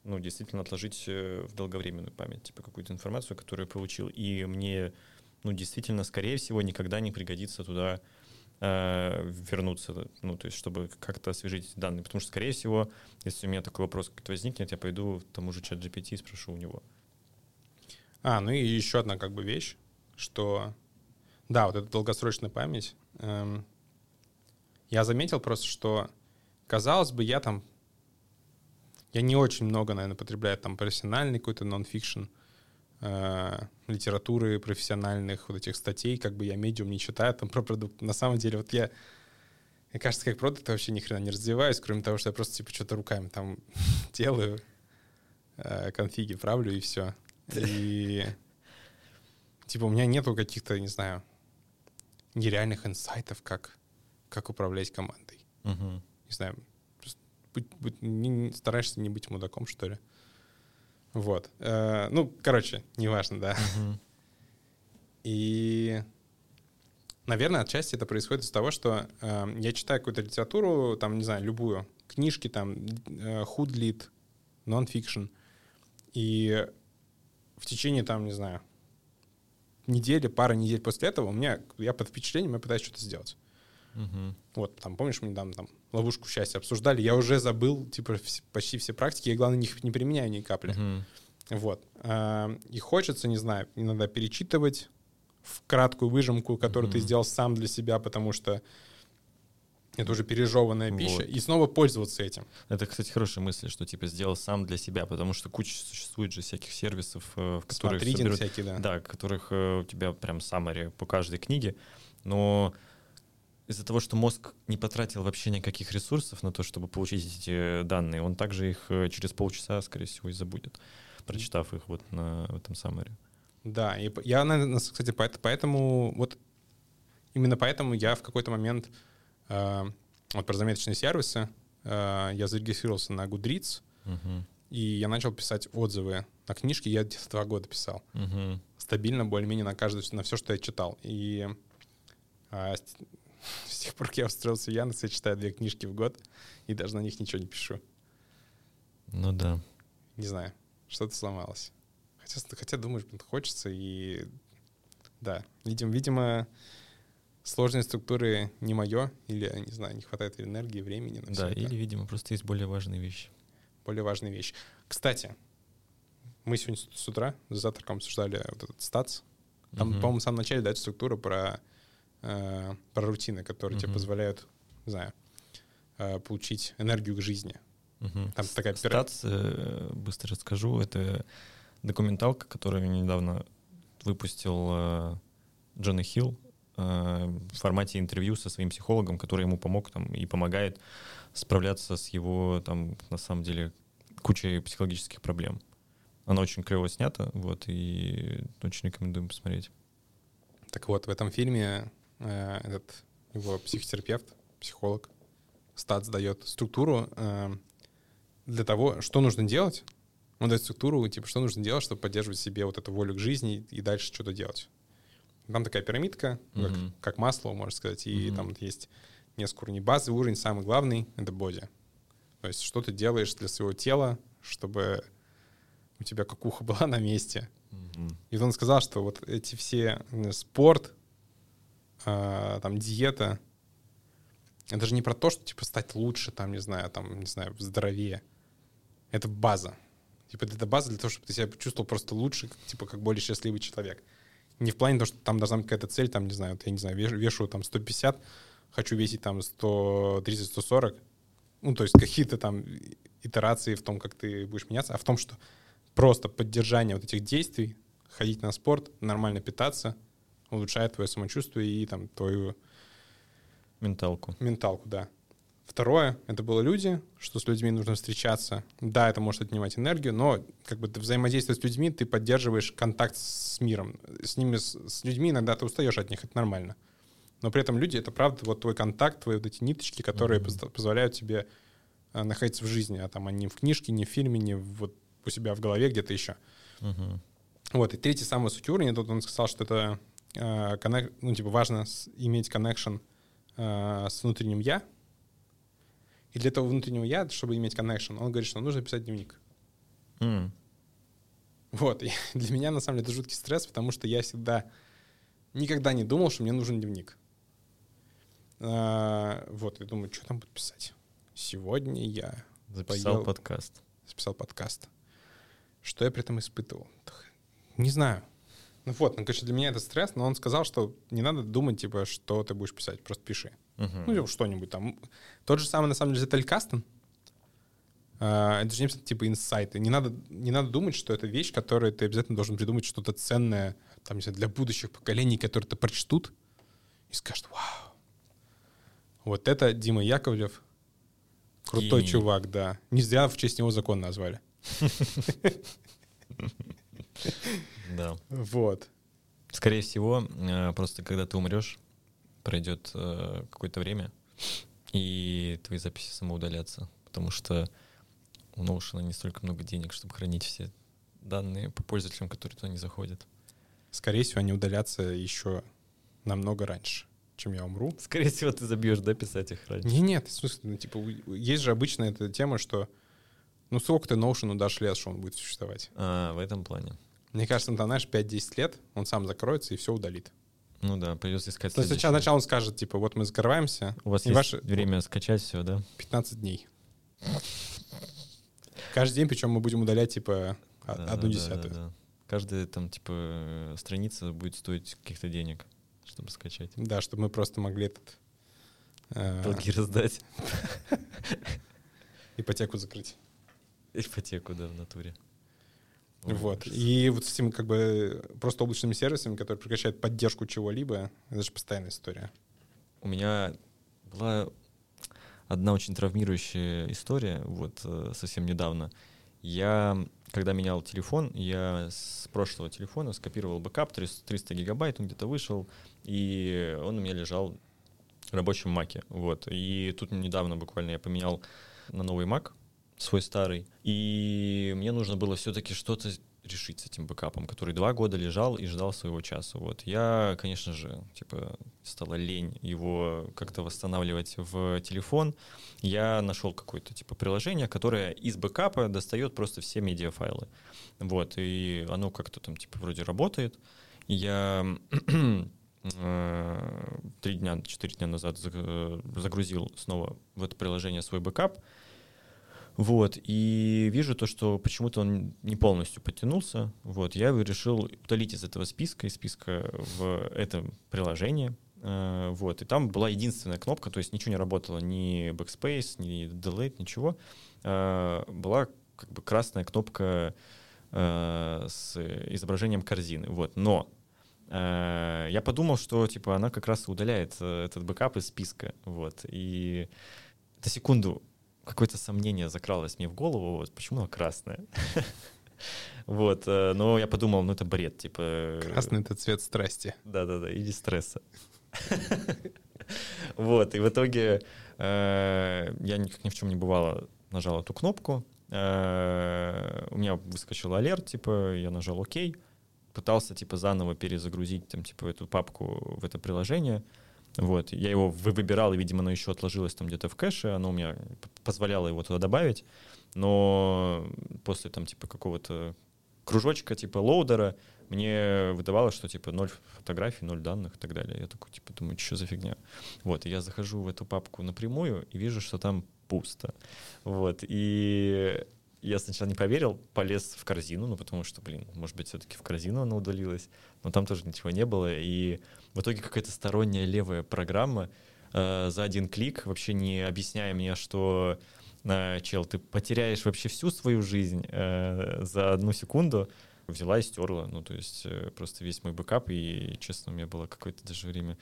B: ну, действительно отложить э, в долговременную память, типа какую-то информацию, которую я получил. И мне, ну, действительно, скорее всего, никогда не пригодится туда э, вернуться, ну, то есть, чтобы как-то освежить данные. Потому что, скорее всего, если у меня такой вопрос какой-то возникнет, я пойду к тому же чат GPT и спрошу у него.
A: А, ну и еще одна как бы вещь, что, да, вот эта долгосрочная память. эм, я заметил просто, что, казалось бы, я там, я не очень много, наверное, потребляю там профессиональный какой-то нон-фикшн, литературы профессиональных вот этих статей, как бы я медиум не читаю там про продукт. На самом деле, вот я, мне кажется, как продукт вообще ни хрена не развиваюсь, кроме того, что я просто типа что-то руками там делаю, э, конфиги правлю и все. И типа у меня нету каких-то, не знаю, нереальных инсайтов, как, как управлять командой. Не знаю, просто быть- не- не- стараешься не быть мудаком, что ли. Вот. Э, ну, короче, неважно, да. И, наверное, отчасти это происходит из того, что э, я читаю какую-то литературу, там, не знаю, любую, книжки, там, э, худлит, нон-фикшн, и в течение, там, не знаю, недели, пары недель после этого у меня, я под впечатлением, я пытаюсь что-то сделать.
B: Мгм.
A: Вот, там, помнишь, мы недавно там ловушку счастья обсуждали, я уже забыл, типа, почти все практики, я, главное, их не применяю ни капли.
B: Мгм.
A: Вот. А, И хочется, не знаю, иногда перечитывать в краткую выжимку, которую ты
B: Мгм.
A: сделал сам для себя, потому что это уже пережеванная пища,
B: Вот.
A: и снова пользоваться этим.
B: Это, кстати, хорошая мысль, что типа сделал сам для себя, потому что куча существует же всяких сервисов, э, в которых соберут-
A: всякие, да.
B: да, в которых э, у тебя прям summary по каждой книге, но из-за того, что мозг не потратил вообще никаких ресурсов на то, чтобы получить эти данные, он также их э, через полчаса, скорее всего, и забудет, прочитав их вот на этом summary.
A: Да, и я, наверное, кстати, поэт- поэтому, вот именно поэтому я в какой-то момент, э, вот про заметочные сервисы, э, я зарегистрировался на Goodreads,
B: Мгм.
A: и я начал писать отзывы на книжки, я где-то два года писал.
B: Мгм.
A: стабильно более-менее на каждую, на все, что я читал. И а, с, тех пор, как я устроился в Яндекс, я читаю две книжки в год, и даже на них ничего не пишу.
B: Ну да.
A: Не знаю, что-то сломалось. Хотя, хотя думаешь, блин, хочется, и да, видимо, видимо, сложные структуры не мое, или, не знаю, не хватает энергии, времени на
B: Да,
A: всё это.
B: или, видимо, просто есть более важные вещи.
A: более важная вещь. Кстати, мы сегодня с утра за завтраком обсуждали вот этот статс. Там,
B: Мгм.
A: по-моему, в самом начале дает структуру про, э, про рутины, которые тебе
B: Мгм.
A: позволяют, не знаю, э, получить энергию к жизни.
B: Мгм.
A: Там такая
B: Статс, э, быстро расскажу, это документалка, которую недавно выпустил э, Джона Хилл э, в формате интервью со своим психологом, который ему помог там, и помогает справляться с его, там, на самом деле, кучей психологических проблем. Она очень клево снята, вот, и очень рекомендуем посмотреть.
A: Так вот, в этом фильме э, этот его психотерапевт, психолог, статс дает структуру э, для того, что нужно делать. Он дает структуру, типа, что нужно делать, чтобы поддерживать себе вот эту волю к жизни и дальше что-то делать. Там такая пирамидка, как,
B: Мгм.
A: как масло, можно сказать, и
B: Мгм.
A: там есть несколько уровней. Базовый уровень, самый главный — это боди. То есть что ты делаешь для своего тела, чтобы у тебя кукуха была на месте, и он сказал, что вот эти все э, спорт, а, там диета, это же не про то, что типа стать лучше, там не знаю, там не знаю, здоровее. Это база. Типа это база для того, чтобы ты себя чувствовал просто лучше, типа как более счастливый человек. Не в плане того, что там должна быть какая-то цель, там не знаю, вот я не знаю, веш- вешу там 150, хочу весить там 130-140, ну, то есть какие-то там итерации в том, как ты будешь меняться, а в том, что просто поддержание вот этих действий, ходить на спорт, нормально питаться, улучшает твое самочувствие и там твою...
B: Менталку.
A: Менталку, да. Второе, это было люди, что с людьми нужно встречаться. Да, это может отнимать энергию, но как бы ты взаимодействуя с людьми, ты поддерживаешь контакт с миром. С ними, с, с людьми иногда ты устаешь от них, это нормально. Но при этом люди — это правда вот твой контакт, твои вот эти ниточки, которые mm-hmm. позволяют тебе э, находиться в жизни, а там они в книжке, не в фильме, не вот у себя в голове где-то еще.
B: Mm-hmm.
A: Вот, и третий самый суть уровня, тут он сказал, что это э, коннек, ну, типа, важно иметь коннекшн э, с внутренним «я», и для этого внутреннего я, чтобы иметь connection, он говорит, что нужно писать дневник.
B: Mm.
A: Вот. И для меня, на самом деле, это жуткий стресс, потому что я всегда никогда не думал, что мне нужен дневник. А, вот, я думаю, что там буду писать. Сегодня я
B: записал поел, подкаст.
A: Записал подкаст. Что я при этом испытывал? Не знаю. Ну вот, ну, конечно, для меня это стресс, но он сказал, что не надо думать, типа, что ты будешь писать, просто пиши.
B: Uh-huh.
A: Ну, что-нибудь там. Тот же самый, на самом деле, Зетель Кастон. Uh, это же не типа инсайты. Не надо, не надо думать, что это вещь, которую ты обязательно должен придумать что-то ценное там, не знаю, для будущих поколений, которые это прочтут и скажут, вау. Вот это Дима Яковлев. Крутой Гений. чувак, да. Не зря в честь него закон назвали.
B: Да.
A: Вот.
B: Скорее всего, э, просто когда ты умрешь, пройдет э, какое-то время, и твои записи самоудалятся, потому что у Notion не столько много денег, чтобы хранить все данные по пользователям, которые туда не заходят.
A: Скорее всего, они удалятся еще намного раньше, чем я умру.
B: Скорее всего, ты забьешь, да, писать их раньше?
A: Не, нет, в смысле, ну, типа, есть же обычно эта тема, что ну сколько ты Notion дашь лет, что он будет существовать?
B: А, в этом плане.
A: Мне кажется, там, знаешь, 5-10 лет он сам закроется и все удалит.
B: Ну да, придется искать
A: То есть сначала, сначала он скажет, типа, вот мы закрываемся.
B: У вас есть ваше... время скачать все, да?
A: 15 дней. Каждый день, причем мы будем удалять, типа, да, одну да, десятую. Да, да, да.
B: Каждая там, типа, страница будет стоить каких-то денег, чтобы скачать.
A: Да, чтобы мы просто могли этот...
B: Э... Долги раздать.
A: Ипотеку закрыть.
B: Ипотеку, да, в натуре.
A: Вот. И вот с этим как бы просто облачными сервисами, которые прекращают поддержку чего-либо, это же постоянная история.
B: У меня была одна очень травмирующая история, вот э, совсем недавно. Я, когда менял телефон, я с прошлого телефона скопировал бэкап, 300, 300 гигабайт, он где-то вышел, и он у меня лежал в рабочем маке. Вот. И тут недавно буквально я поменял на новый Mac, свой старый. И мне нужно было все-таки что-то решить с этим бэкапом, который два года лежал и ждал своего часа. Вот я, конечно же, типа стала лень его как-то восстанавливать в телефон. Я нашел какое-то типа приложение, которое из бэкапа достает просто все медиафайлы. Вот и оно как-то там типа вроде работает. Я э, три дня, четыре дня назад загрузил снова в это приложение свой бэкап. Вот, и вижу то, что почему-то он не полностью подтянулся. Вот, я решил удалить из этого списка, из списка в это приложение. Э, вот, и там была единственная кнопка, то есть ничего не работало, ни backspace, ни delete, ничего. Э, была как бы красная кнопка э, с изображением корзины. Вот, но я подумал, что типа она как раз удаляет этот бэкап из списка. Вот, и на секунду какое-то сомнение закралось мне в голову, вот, почему она красная. Вот, э, но я подумал, ну это бред, типа... Э,
A: Красный — это цвет страсти.
B: Да-да-да, или стресса. Вот, и в итоге э, я как ни в чем не бывало нажал эту кнопку, у меня выскочил alert, типа, я нажал OK, пытался, типа, заново перезагрузить, там, типа, эту папку в это приложение — вот, я его выбирал, и, видимо, оно еще отложилось там где-то в кэше, оно у меня позволяло его туда добавить, но после там типа какого-то кружочка типа loader'а мне выдавало, что типа ноль фотографий, ноль данных и так далее. Я такой типа думаю, что за фигня. Вот, и я захожу в эту папку напрямую и вижу, что там пусто. Вот, и я сначала не поверил, полез в корзину, ну потому что, блин, может быть, все-таки в корзину она удалилась, но там тоже ничего не было, и в итоге какая-то сторонняя левая программа э, за один клик, вообще не объясняя мне, что э, чел, ты потеряешь вообще всю свою жизнь э, за одну секунду, взяла и стерла. Ну, то есть э, просто весь мой бэкап, и, честно, у меня было какое-то даже время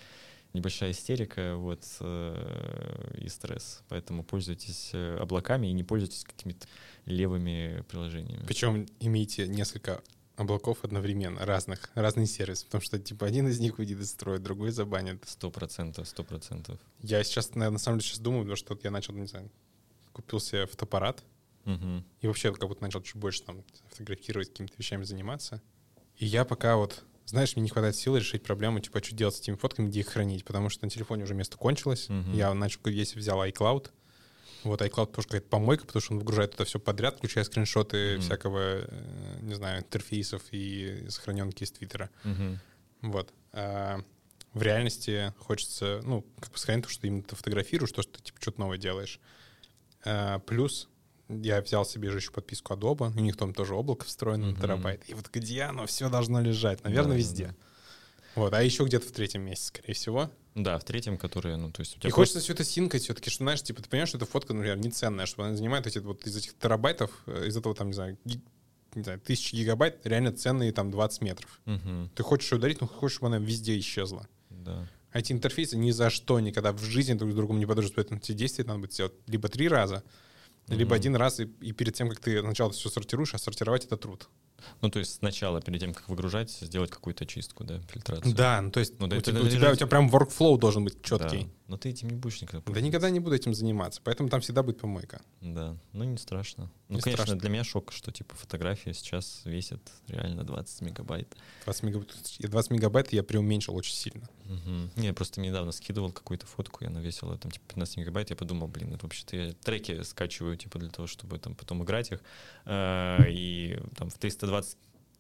B: небольшая истерика вот, э, и стресс. Поэтому пользуйтесь э, облаками и не пользуйтесь какими-то левыми приложениями.
A: Причем имейте несколько облаков одновременно, разных, разный сервис, потому что, типа, один из них выйдет из строя, другой забанит.
B: Сто процентов, сто процентов.
A: Я сейчас, на, на самом деле, сейчас думаю, потому что я начал, не знаю, купил себе фотоаппарат,
B: Мгм.
A: и вообще как будто начал чуть больше там фотографировать, какими-то вещами заниматься. И я пока вот, знаешь, мне не хватает сил решить проблему, типа, что делать с этими фотками, где их хранить, потому что на телефоне уже место кончилось.
B: Мгм.
A: Я начал, если взял iCloud, вот iCloud тоже какая-то помойка, потому что он выгружает это все подряд, включая скриншоты
B: Мгм.
A: всякого, э, не знаю, интерфейсов и сохраненки из Твиттера.
B: Мгм.
A: Вот. А в реальности хочется, ну, как бы сохранить то, что именно ты фотографируешь, то, что ты типа что-то новое делаешь. А, плюс я взял себе же еще подписку Adobe, у них там тоже облако встроено
B: Мгм.
A: на терабайт. И вот где оно все должно лежать? Наверное,
B: Да,
A: везде.
B: да.
A: Вот, а еще где-то в третьем месяце, скорее всего.
B: Да, в третьем, который, ну, то есть у тебя
A: И хочется все это синкать все-таки, что, знаешь, типа, ты понимаешь, что эта фотка, например, не ценная, что она занимает эти вот из этих терабайтов, э, из этого, там, не знаю, ги- не знаю, тысячи гигабайт, реально ценные там 20 метров.
B: Мгм.
A: Ты хочешь ее удалить, но хочешь, чтобы она везде исчезла.
B: Да.
A: А эти интерфейсы ни за что никогда в жизни друг с другом не подойдут, поэтому эти действия надо будет сделать либо три раза, либо
B: Мгм.
A: один раз, и, и перед тем, как ты сначала все сортируешь, а сортировать это труд.
B: Ну, то есть сначала, перед тем, как выгружать, сделать какую-то чистку, да, фильтрацию.
A: Да, ну то есть
B: Ну, да,
A: у, тебя, у тебя- у тебя прям workflow должен быть
B: Да.
A: четкий.
B: Но ты этим не будешь никогда
A: Да
B: пользоваться.
A: никогда не буду этим заниматься, поэтому там всегда будет помойка.
B: Да, ну не страшно. Ну,
A: Не
B: конечно,
A: страшно.
B: для меня шок, что типа фотография сейчас весит реально 20 мегабайт.
A: 20 мегабайт, 20 мегабайт я преуменьшил очень сильно.
B: Мгм. Не, я просто недавно скидывал какую-то фотку, и она весила там типа 15 мегабайт, я подумал, блин, это вообще-то я треки скачиваю типа для того, чтобы там потом играть их, А, и там в 320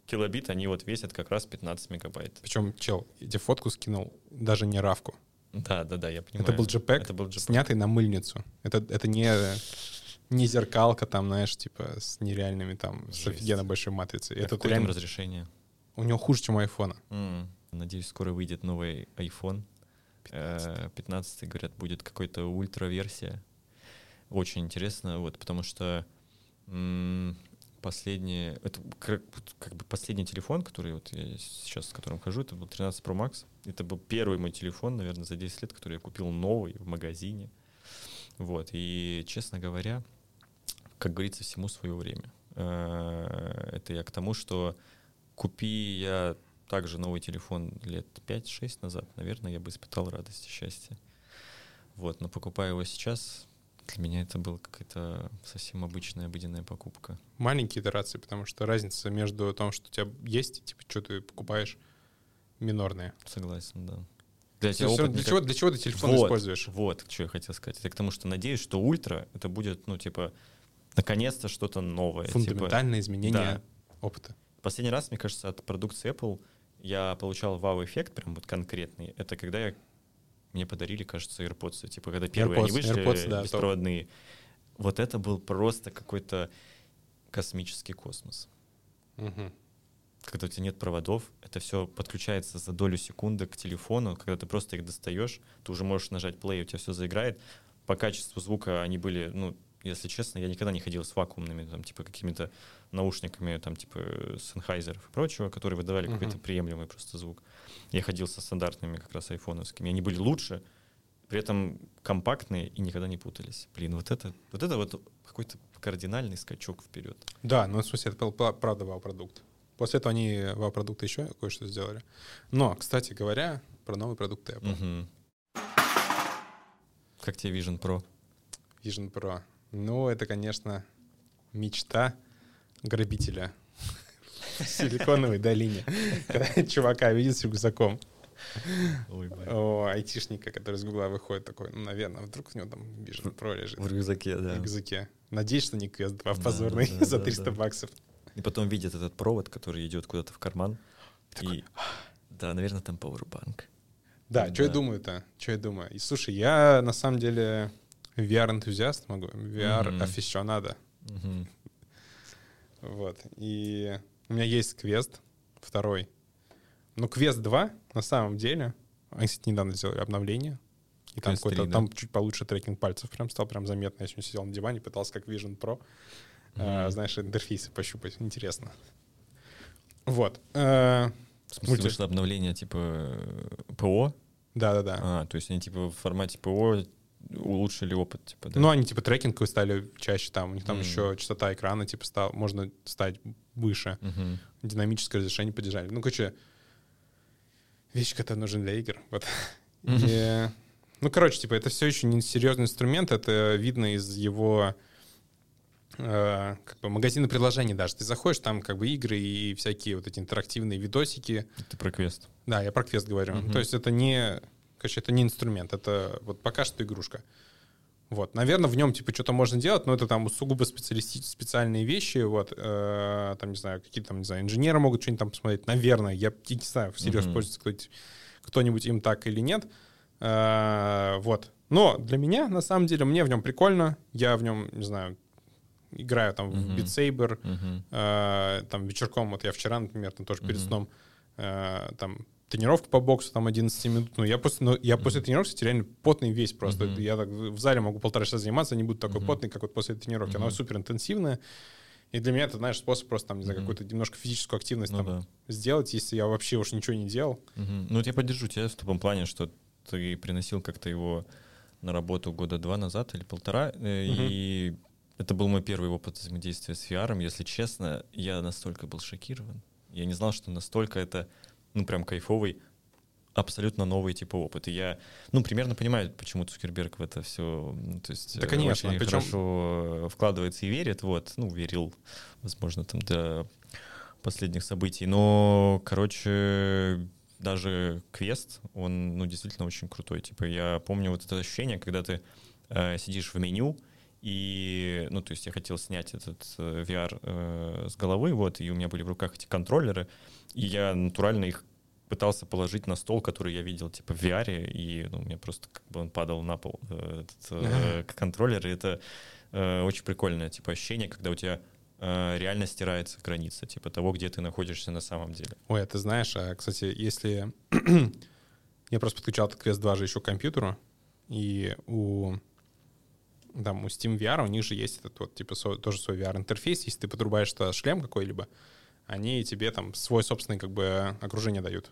B: килобит они вот весят как раз 15 мегабайт.
A: Причем, чел, я тебе фотку скинул, даже не равку.
B: Да, да, да, я понимаю.
A: Это был JPEG,
B: Это был JPEG.
A: снятый на мыльницу. Это, это не, не зеркалка там, знаешь, типа с нереальными там, с
B: Жесть.
A: офигенно большой матрицей.
B: Это какое там разрешение?
A: у него хуже, чем у айфона.
B: М, Надеюсь, скоро выйдет новый iPhone. 15 говорят, будет какой-то ультра-версия. Очень интересно, вот, потому что последний, это как, бы последний телефон, который вот я сейчас с которым хожу, это был 13 Pro Max. Это был первый мой телефон, наверное, за 10 лет, который я купил новый в магазине. Вот, и, честно говоря, как говорится, всему свое время. Э, Это я к тому, что купи я также новый телефон лет 5-6 назад, наверное, я бы испытал радость и счастье. Вот, но покупая его сейчас, для меня это была какая-то совсем обычная обыденная покупка.
A: Маленькие итерации, потому что разница между том, что у тебя есть, и, типа, что ты покупаешь, минорная.
B: Согласен, да. Для,
A: Всё- всё- для, чего, для чего ты телефон
B: вот,
A: используешь?
B: Вот, что я хотел сказать. Это к тому, что надеюсь, что ультра это будет, ну, типа, наконец-то что-то новое. типа,
A: Фундаментальное изменение
B: да.
A: опыта.
B: Последний раз, мне кажется, от продукции Apple я получал вау-эффект прям вот конкретный. Это когда я, мне подарили, кажется, AirPods. Типа, когда первые они
A: AirPods,
B: вышли,
A: AirPods, да, топ.
B: беспроводные. Вот это был просто какой-то космический космос.
A: Мгм.
B: Когда у тебя нет проводов, это все подключается за долю секунды к телефону. Когда ты просто их достаешь, ты уже можешь нажать play, у тебя все заиграет. По качеству звука они были, ну, если честно, я никогда не ходил с вакуумными, там, типа, какими-то наушниками, там, типа, Sennheiser и прочего, которые выдавали
A: Мгм.
B: какой-то приемлемый просто звук. Я ходил со стандартными как раз айфоновскими. Они были лучше, при этом компактные и никогда не путались. Блин, вот это вот, это вот какой-то кардинальный скачок вперед.
A: Да, ну, в смысле, это был правда вау-продукт. После этого они вау-продукты еще кое-что сделали. Но, кстати говоря, про новые продукты Apple.
B: Мгм. Как тебе Vision Pro?
A: Vision Pro. Ну, это, конечно, мечта грабителя в Силиконовой долине. Когда чувака видит с рюкзаком.
B: Ой.
A: О, айтишника, который с Гугла выходит такой, ну, наверное, вдруг у него там Vision Pro лежит
B: В рюкзаке,
A: в
B: да.
A: рюкзаке. Надеюсь, что не Quest 2
B: Да,
A: позорный
B: да,
A: за
B: да,
A: 300
B: да.
A: баксов.
B: И потом видит этот провод, который идет куда-то в карман. И, да, наверное, там Powerbank.
A: Да, что я думаю-то? Что я думаю? И слушай, я на самом деле VR-энтузиаст могу.
B: Мгм.
A: Вот. И у меня есть квест второй. Но квест 2 на самом деле, они, кстати, недавно сделали обновление. И там,
B: PS3,
A: какой-то,
B: да.
A: там чуть получше трекинг пальцев прям стал прям заметно. Я сегодня сидел на диване, пытался как Vision Pro, э,
B: Мгм.
A: знаешь, интерфейсы пощупать. Интересно. Вот. Э,
B: В смысле,
A: мульти-
B: вышло обновление типа э, ПО?
A: Да-да-да.
B: А, то есть они типа в формате ПО улучшили опыт, типа, да?
A: Ну, они типа трекинг стали чаще там. У них там
B: М.
A: еще частота экрана типа стал, можно ставить выше.
B: Мгм.
A: Динамическое разрешение поддержали. Ну, короче, вещь, которая нужна для игр. Вот.
B: Мгм.
A: И, ну, короче, типа, это все еще не серьезный инструмент, это видно из его э, как бы магазина приложений даже. Ты заходишь, там как бы игры и всякие вот эти интерактивные видосики.
B: Ты про квест.
A: Да, я про квест говорю.
B: Мгм.
A: То есть это не, короче, это не инструмент, это вот пока что игрушка. Вот, наверное, в нем типа что-то можно делать, но это там сугубо специалисти- специальные вещи, вот, э, там, не знаю, какие-то там, не знаю, инженеры могут что-нибудь там посмотреть, наверное, я не знаю, всерьез
B: Мгм.
A: пользуется кто-нибудь, кто-нибудь им так или нет, Э, вот. Но для меня, на самом деле, мне в нем прикольно, я в нем, не знаю, играю там в
B: Мгм.
A: Beat Saber,
B: Мгм.
A: Э, там вечерком, вот я вчера, например, там тоже перед
B: Мгм.
A: сном, э, там тренировка по боксу, там 11 минут, ну я после, ну, я после тренировки, кстати, реально потный весь просто,
B: Мгм.
A: я так в зале могу полтора часа заниматься, не буду такой
B: Мгм.
A: потный, как вот после тренировки, она
B: Мгм.
A: супер интенсивная, и для меня это, знаешь, способ просто там, не знаю,
B: Мгм.
A: какую-то немножко физическую активность
B: Ну
A: там
B: да.
A: сделать, если я вообще уж ничего не делал.
B: Мгм. Ну, вот я поддержу тебя в том плане, что ты приносил как-то его на работу года два назад или полтора,
A: Мгм.
B: и это был мой первый опыт взаимодействия с VR. Если честно, я настолько был шокирован. Я не знал, что настолько это, ну, прям кайфовый, абсолютно новый типа опыт. И я, ну, примерно понимаю, почему Цукерберг в это все, то есть
A: Да,
B: э,
A: конечно,
B: очень
A: причем-
B: хорошо вкладывается и верит, вот, ну, верил, возможно, там до последних событий. Но, короче, даже квест, он, ну, действительно очень крутой. Типа, я помню вот это ощущение, когда ты э, сидишь в меню, и, ну, то есть я хотел снять этот э, VR э, с головы, вот, и у меня были в руках эти контроллеры, и я натурально их пытался положить на стол, который я видел, типа, в VR, и ну, у меня просто как бы он падал на пол, э, этот э, контроллер, и это э, очень прикольное, типа, ощущение, когда у тебя э, реально стирается граница, типа, того, где ты находишься на самом деле.
A: Ой, а ты знаешь, а, кстати, если... я просто подключал этот квест 2 же еще к компьютеру, и у там у Steam VR у них же есть этот вот, типа, свой- тоже свой VR-интерфейс. Если ты подрубаешь туда шлем какой-либо, они тебе там свой собственный как бы окружение дают.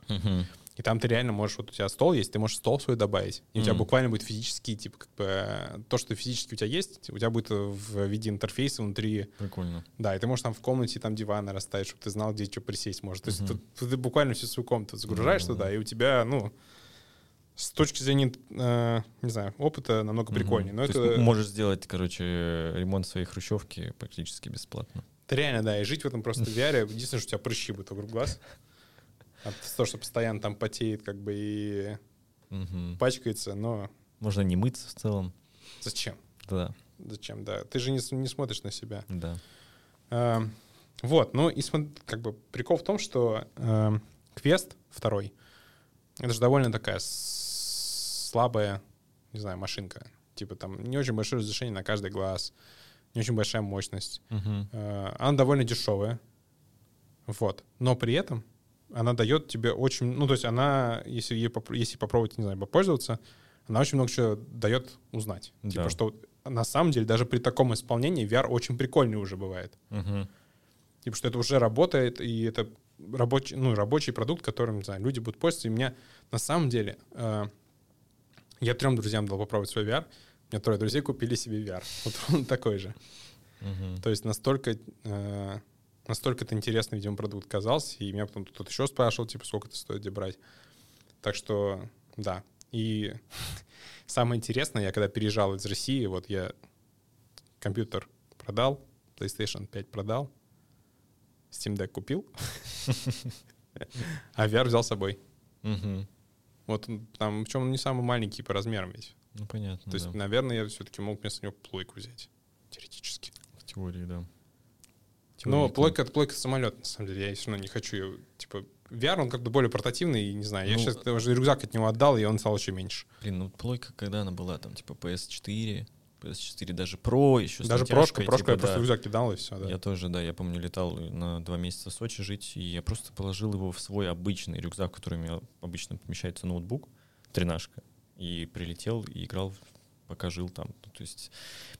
A: И там ты реально можешь, вот у тебя стол есть, ты можешь стол свой добавить. И у тебя буквально будет физический, типа, как бы, то, что физически у тебя есть, у тебя будет в виде интерфейса внутри
B: Прикольно.
A: да, и ты можешь там в комнате там диваны расставить, чтобы ты знал, где что присесть может. То есть
B: Мгм.
A: ты, ты буквально всю свою комнату загружаешь
B: Да-да-да.
A: туда, и у тебя, ну, с точки зрения, э, не знаю, опыта намного прикольнее. Но
B: То
A: это,
B: есть можешь сделать, короче, ремонт своей хрущевки практически бесплатно.
A: это реально, да, и жить в этом просто VR, единственное, что у тебя прыщи будут вокруг глаз. От того, что постоянно там потеет, как бы, и
B: Мгм.
A: пачкается, но
B: Можно не мыться в целом.
A: зачем?
B: Да,
A: Зачем, да. Ты же не, не смотришь на себя.
B: да.
A: А, Вот, ну и как бы прикол в том, что э, квест второй, это же довольно такая слабая, не знаю, машинка. Типа там не очень большое разрешение на каждый глаз, не очень большая мощность. Э, Она довольно дешевая. Вот. Но при этом она дает тебе очень... Ну, то есть она, если, ей попро- если попробовать, не знаю, попользоваться, она очень много чего дает узнать. Типа,
B: Да.
A: что на самом деле даже при таком исполнении VR очень прикольный уже бывает.
B: Мгм.
A: Типа, что это уже работает, и это рабочий, ну, рабочий продукт, которым, не знаю, люди будут пользоваться. И меня на самом деле... э, я трем друзьям дал попробовать свой VR. У меня трое друзей купили себе VR. Вот он такой же.
B: Мгм.
A: То есть настолько, э, настолько это интересный, видимо, продукт казался. И меня потом кто-то еще спрашивал, типа, сколько это стоит, где брать. Так что, да. И самое интересное, я когда переезжал из России, вот я компьютер продал, PlayStation 5 продал, Steam Deck купил, а VR взял с собой.
B: Мгм.
A: Вот он там, причем он не самый маленький по размерам ведь.
B: Ну, понятно,
A: То есть,
B: да.
A: наверное, я все-таки мог вместо него плойку взять. Теоретически.
B: В теории, да.
A: Но
B: Теории,
A: плойка — это плойка самолет, на самом деле. Я все равно не хочу ее... Типа, VR, он как-то более портативный, и не знаю. Я
B: Ну,
A: сейчас уже рюкзак от него отдал, и он стал еще меньше.
B: Блин, ну плойка, когда она была, там, типа, PS4, PS4 даже Pro, еще
A: Даже прошка, прошка
B: типа,
A: я просто
B: да.
A: в рюкзак кидал, и все, да.
B: Я тоже, да, я помню, летал на два месяца в Сочи жить, и я просто положил его в свой обычный рюкзак, в который у меня обычно помещается ноутбук, тренажка. И прилетел, и играл, пока жил там. Ну, то есть,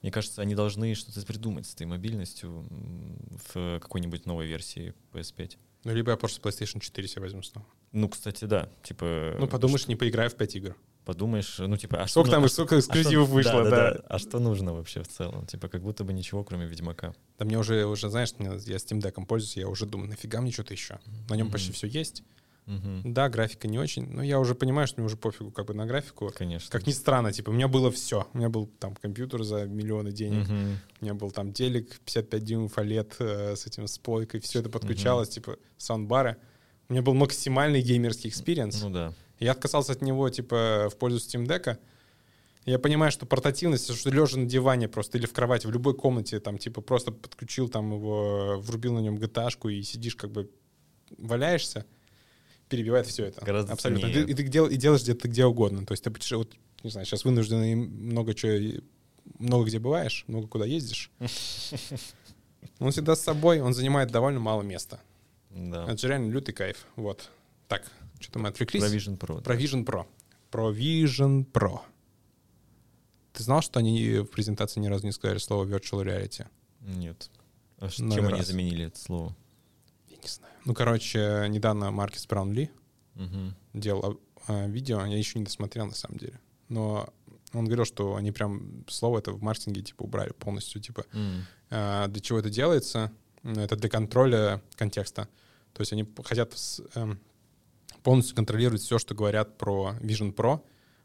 B: мне кажется, они должны что-то придумать с этой мобильностью в какой-нибудь новой версии PS5.
A: Ну, либо я просто PlayStation 4 себе возьму снова.
B: Ну, кстати, да. Типа.
A: Ну, подумаешь, не поиграю в 5 игр.
B: Подумаешь, ну, типа,
A: а сколько что, там, а, сколько эксклюзивов а вышло, да, да, да.
B: А что нужно вообще в целом? Типа, как будто бы ничего, кроме Ведьмака.
A: Да мне уже, уже знаешь, я Steam Deck пользуюсь, я уже думаю, нафига мне что-то еще? На нем mm-hmm. почти все есть.
B: Угу.
A: Да, графика не очень, но я уже понимаю, что мне уже пофигу как бы на графику.
B: Конечно.
A: Как ни странно, типа, у меня было все. У меня был там компьютер за миллионы денег, угу. у меня был там телек 55 дюймов OLED э, с этим, с плойкой, все это подключалось, угу. типа, саундбары. У меня был максимальный геймерский experience.
B: Ну да.
A: Я отказался от него, типа, в пользу Steam Deck. Я понимаю, что портативность, что лежа на диване просто или в кровати, в любой комнате, там, типа, просто подключил там его, врубил на нем gta и сидишь, как бы, валяешься перебивает все это.
B: Гораздо
A: Абсолютно. И ты, и ты дел, и делаешь где-то где угодно. То есть ты вот, не знаю, сейчас вынужденный много чего, много где бываешь, много куда ездишь. Он всегда с собой, он занимает довольно мало места.
B: Да.
A: Это же реально лютый кайф. Вот. Так, что-то мы отвлеклись.
B: Про Vision Pro.
A: Про Vision Pro. Про Vision Pro. Ты знал, что они в презентации ни разу не сказали слово virtual reality?
B: Нет. А чем раз. они заменили это слово?
A: не знаю. Ну, короче, недавно Маркис Браунли
B: угу.
A: делал э, видео, я еще не досмотрел на самом деле, но он говорил, что они прям слово это в маркетинге типа убрали полностью, типа
B: mm.
A: э, для чего это делается? Это для контроля контекста. То есть они хотят э, полностью контролировать все, что говорят про Vision Pro,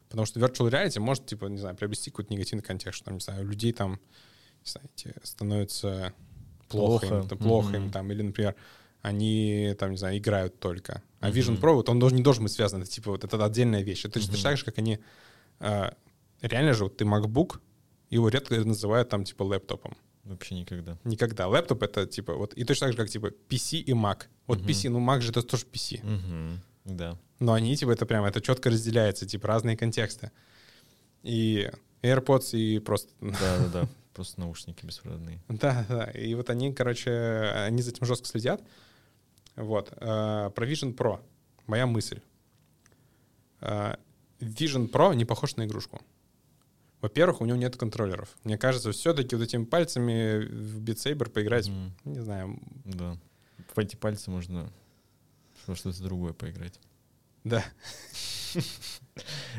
A: потому что virtual reality может, типа, не знаю, приобрести какой-то негативный контекст, что, там, не знаю, людей там, не знаю, становится плохо, плохо, им, плохо mm-hmm. им там, или, например, они там, не знаю, играют только. А Vision Pro, вот он должен, не должен быть связан, это типа вот это отдельная вещь. Это mm-hmm. точно так же, как они... Э, реально же, вот ты MacBook, его редко называют там типа лэптопом.
B: Вообще никогда.
A: Никогда. Лэптоп это типа вот и точно так же, как типа PC и Mac. Вот uh-huh. PC, ну Mac же это тоже PC.
B: Uh-huh. Да.
A: Но они типа это прям это четко разделяется, типа разные контексты. И AirPods и просто.
B: Да, да, да. Просто наушники беспроводные.
A: Да, да. И вот они, короче, они за этим жестко следят. Вот. Э, про Vision Pro. Моя мысль. Э, Vision Pro не похож на игрушку. Во-первых, у него нет контроллеров. Мне кажется, все-таки вот этими пальцами в Beat Saber поиграть, mm. не знаю.
B: Да. В эти пальцы можно во что-то другое поиграть.
A: Да.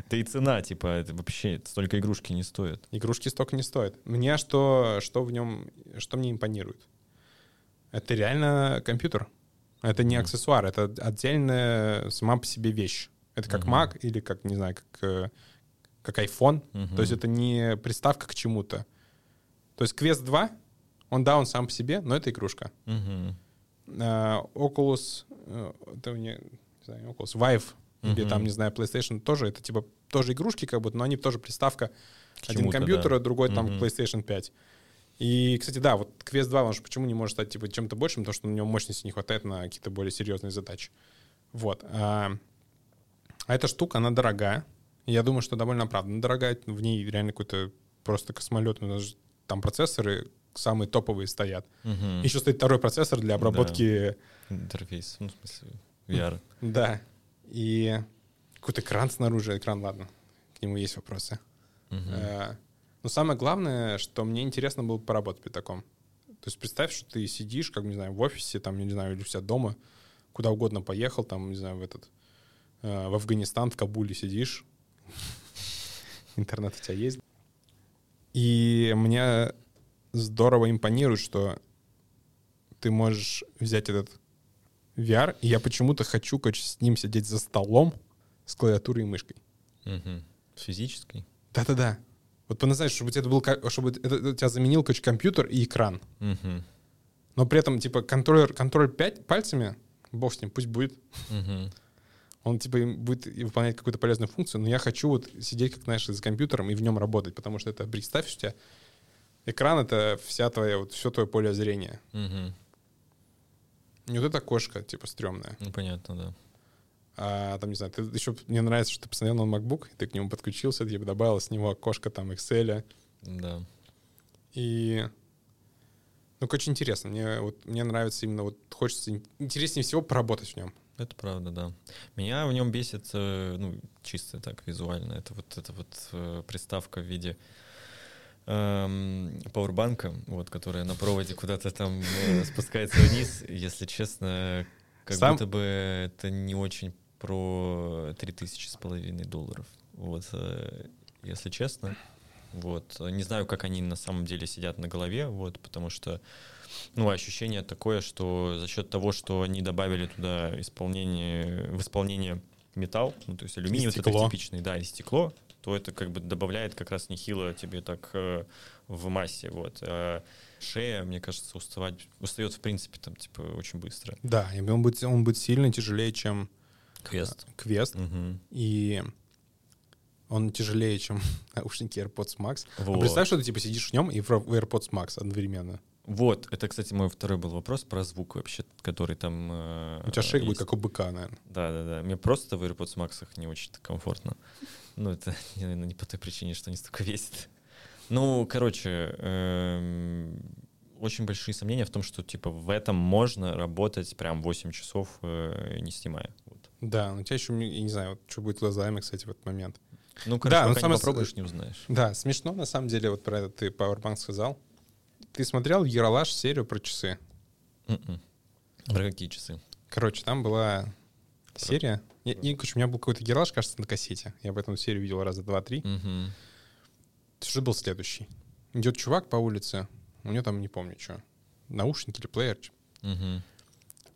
B: Да и цена, типа, это вообще столько игрушки не стоит.
A: Игрушки столько не стоят. Мне что, что в нем, что мне импонирует? Это реально компьютер. Это не аксессуар, это отдельная сама по себе вещь. Это как. Mac или как, не знаю, как, э, как iPhone. То есть это не приставка к чему-то. То есть Quest 2, он, да, он сам по себе, но это игрушка. Uh, Oculus, uh, это не, не знаю, Oculus Vive uh-huh. или там, не знаю, PlayStation тоже, это типа тоже игрушки как будто, но они тоже приставка. К Один компьютер, да. другой там PlayStation 5. И, кстати, да, вот Quest 2, он же почему не может стать типа чем-то большим, потому что у него мощности не хватает на какие-то более серьезные задачи. Вот. А, а эта штука, она дорогая. Я думаю, что довольно оправданно дорогая. В ней реально какой-то просто космолет. У нас же там процессоры самые топовые стоят.
B: Угу.
A: Еще стоит второй процессор для обработки...
B: Да. Интерфейс, ну, в смысле, VR.
A: Да. И какой-то экран снаружи. Экран, ладно, к нему есть вопросы.
B: Угу.
A: Но самое главное, что мне интересно было поработать при таком. То есть представь, что ты сидишь, как, не знаю, в офисе, там, не знаю, или у себя дома, куда угодно поехал, там, не знаю, в этот, э, в Афганистан, в Кабуле сидишь, интернет у тебя есть. И мне здорово импонирует, что ты можешь взять этот VR, и я почему-то хочу, короче, с ним сидеть за столом с клавиатурой и мышкой.
B: Угу. Физической?
A: Да-да-да. Вот поназначить, чтобы это был, чтобы это, это тебя заменил, короче, компьютер и экран.
B: Угу.
A: Но при этом, типа, контроллер, контроль 5 пальцами, бог с ним, пусть будет.
B: Угу.
A: Он, типа, будет выполнять какую-то полезную функцию, но я хочу вот сидеть, как, знаешь, за компьютером и в нем работать, потому что это, представь, у тебя экран — это вся твоя, вот все твое поле зрения.
B: Угу.
A: Не вот эта кошка, типа, стрёмная.
B: Ну, понятно, да.
A: А, там, не знаю, ты еще мне нравится, что ты посмотрел на MacBook, ты к нему подключился, ты добавил с него окошко там Excel.
B: Да.
A: И ну, очень интересно. Мне, вот, мне нравится именно, вот хочется интереснее всего поработать в нем.
B: Это правда, да. Меня в нем бесит, э, ну, чисто так визуально, это вот эта вот э, приставка в виде пауэрбанка, вот, которая на проводе куда-то там э, спускается вниз. Если честно, как
A: Сам-
B: будто бы это не очень про 3000 с половиной долларов. Вот, э, если честно. Вот. Не знаю, как они на самом деле сидят на голове, вот, потому что ну, ощущение такое, что за счет того, что они добавили туда исполнение, в исполнение металл, ну, то есть алюминий вот
A: стекло.
B: типичный, да, и стекло, то это как бы добавляет как раз нехило тебе так э, в массе, вот. А шея, мне кажется, уставать, устает в принципе там, типа, очень быстро.
A: Да, и он будет, он будет сильно тяжелее, чем
B: Квест.
A: квест,
B: Мгм.
A: и он тяжелее, чем наушники AirPods Max. А
B: Вот.
A: представь, что ты типа сидишь в нем и в AirPods Max одновременно.
B: Вот, это, кстати, мой второй был вопрос про звук вообще, который там... э,
A: У тебя шейк будет как у быка, наверное.
B: Да, да, да. Мне просто в AirPods Max не очень комфортно. Ну, это, наверное, не по той причине, что они столько весят. Ну, короче, эм, очень большие сомнения в том, что, типа, в этом можно работать прям 8 часов, э, не снимая. Вот.
A: Да, у тебя еще, я не знаю, вот, что будет глазами, кстати, в этот момент.
B: Ну, короче,
A: ну,
B: пока
A: самое
B: не попробуешь, не узнаешь.
A: Да, смешно, на самом деле, вот про этот ты Powerbank сказал. Ты смотрел Ералаш серию про часы?
B: Мгм. Про какие часы?
A: Короче, там была серия. Я, и, короче, у меня был какой-то Ералаш, кажется, на кассете. Я об этом серию видел раза два-три.
B: Мгм.
A: Сюжет был следующий. Идет чувак по улице, у него там, не помню, что, наушники или плеер.
B: Мгм.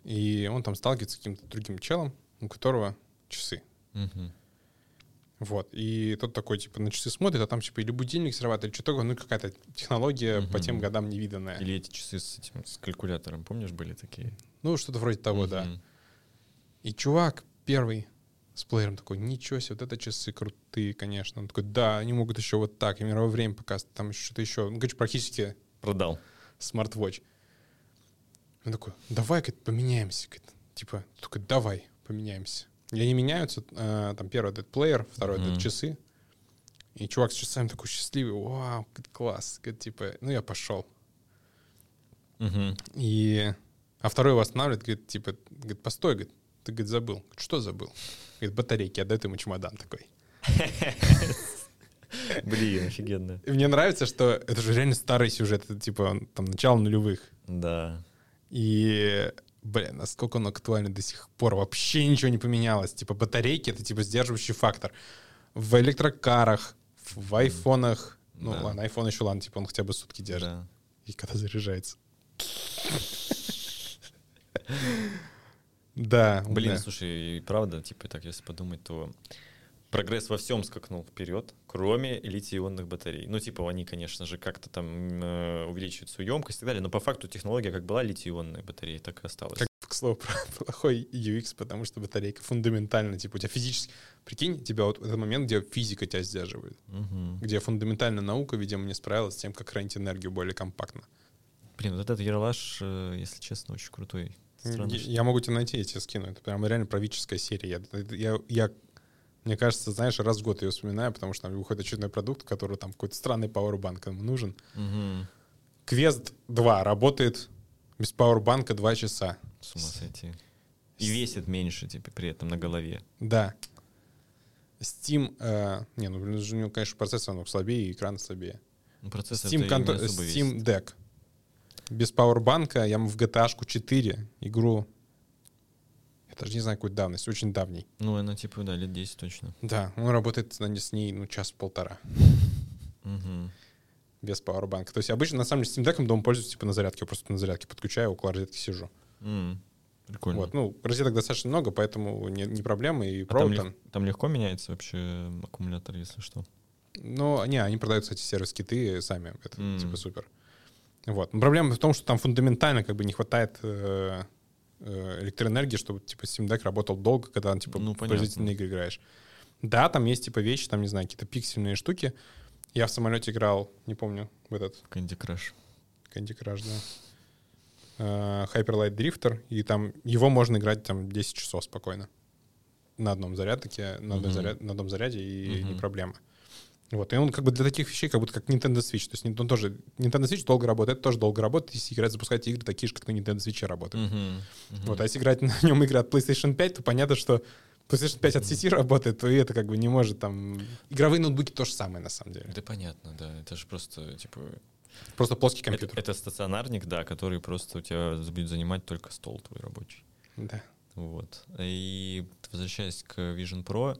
A: И он там сталкивается с каким-то другим челом, у которого часы.
B: Мгм.
A: Вот. И тот такой, типа, на часы смотрит, а там, типа, или будильник срабатывает, или что такое, ну, какая-то технология по
B: Мгм.
A: тем годам невиданная.
B: Или эти часы с этим, с калькулятором, помнишь, были такие?
A: Ну, что-то вроде того, да.
B: Мгм.
A: И чувак первый с плеером такой, ничего себе, вот это часы крутые, конечно. Он такой, да, они могут еще вот так, и мировое время показывать, там еще что-то еще. Ну, короче, практически
B: Продал.
A: смарт-вотч. Он такой, давай, говорит, поменяемся. Говорит, типа, такой, давай, поменяемся. И они меняются, э, там первый этот плеер, второй
B: Мгм.
A: этот часы. И чувак с часами такой счастливый, вау, класс. Говорит, типа, ну я пошел.
B: Мгм.
A: И... А второй его останавливает, говорит, типа, говорит, постой, говорит, ты, говорит, забыл. Что забыл? Говорит, батарейки, отдает ему чемодан такой.
B: Блин, офигенно.
A: И мне нравится, что это же реально старый сюжет, это типа там начало нулевых.
B: Да.
A: И, блин, насколько он актуален до сих пор. Вообще ничего не поменялось. Типа батарейки — это типа сдерживающий фактор. В электрокарах, в в айфонах, ну
B: Да.
A: ладно, айфон еще ладно, типа он хотя бы сутки держит.
B: Да.
A: И когда заряжается. Да.
B: Блин,
A: да.
B: слушай, и правда, типа, так если подумать, то прогресс во всем скакнул вперед, кроме литий-ионных батарей. Ну, типа, они, конечно же, как-то там э, увеличивают свою емкость и так далее, но по факту технология как была литий-ионная батарея, так и осталась.
A: Как, к слову, про плохой UX, потому что батарейка фундаментально, типа, у тебя физически... Прикинь, тебя вот этот момент, где физика тебя сдерживает,
B: Мгм.
A: где фундаментальная наука, видимо, не справилась с тем, как хранить энергию более компактно.
B: Блин, вот этот Ералаш, э, если честно, очень крутой. Странно,
A: я, я могу тебе найти, я тебе скину. Это прям реально правительская серия. Я, я, я- мне кажется, знаешь, раз в год ее вспоминаю, потому что там выходит очередной продукт, который там какой-то странный пауэрбанк ему нужен.
B: Мгм.
A: Квест 2 работает без пауэрбанка 2 часа.
B: С ума сойти. И весит меньше, типа, при этом на голове.
A: Да. Steam... э, не, ну, блин, у него, конечно, процессор намного слабее, и экран слабее.
B: Ну, процессор
A: Steam, конто- Steam Deck. Без пауэрбанка я в GTA 4 игру... Я даже не знаю, какой давность, очень давний.
B: Ну, она, типа, да, лет 10 точно.
A: Да, он работает на- с ней, ну, час-полтора.
B: Мгм.
A: без пауэрбанка. То есть обычно, на самом деле, Steam Deck дома пользуюсь типа на зарядке. Я просто на зарядке подключаю, около розетки сижу.
B: Прикольно.
A: Вот, ну, розеток достаточно много, поэтому не, не проблема. И
B: А там,
A: провод
B: лег-
A: там...
B: там легко меняется вообще аккумулятор, если что.
A: Ну, не, они продают, кстати, сервис-киты сами. Это типа супер. Вот. Но проблема в том, что там фундаментально как бы не хватает э, э, электроэнергии, чтобы типа Steam Deck работал долго, когда он типа
B: Ну,
A: производительные игры играешь. Да, там есть типа вещи, там, не знаю, какие-то пиксельные штуки. Я в самолете играл, не помню, в этот
B: Candy Crush.
A: Candy Crush, да. Э, Hyper Light Drifter, и там его можно играть там 10 часов спокойно. На одном зарядке, на, одной
B: Мгм.
A: заряд- на одном заряде, и
B: Мгм.
A: не проблема. Вот, и он как бы для таких вещей, как будто как Nintendo Switch. То есть он тоже, Nintendo Switch долго работает, это тоже долго работает, если играть, запускать игры такие же, как на Nintendo Switch работают.
B: Мгм, мгм.
A: Вот, а если играть на нем игры от PlayStation 5, то понятно, что PlayStation 5 от сети работает, то и это как бы не может там... Игровые ноутбуки то же самое, на самом деле.
B: Да понятно, да. Это же просто, типа...
A: Просто плоский
B: Это,
A: компьютер.
B: это стационарник, да, который просто у тебя будет занимать только стол твой рабочий.
A: Да.
B: Вот. И возвращаясь к Vision Pro,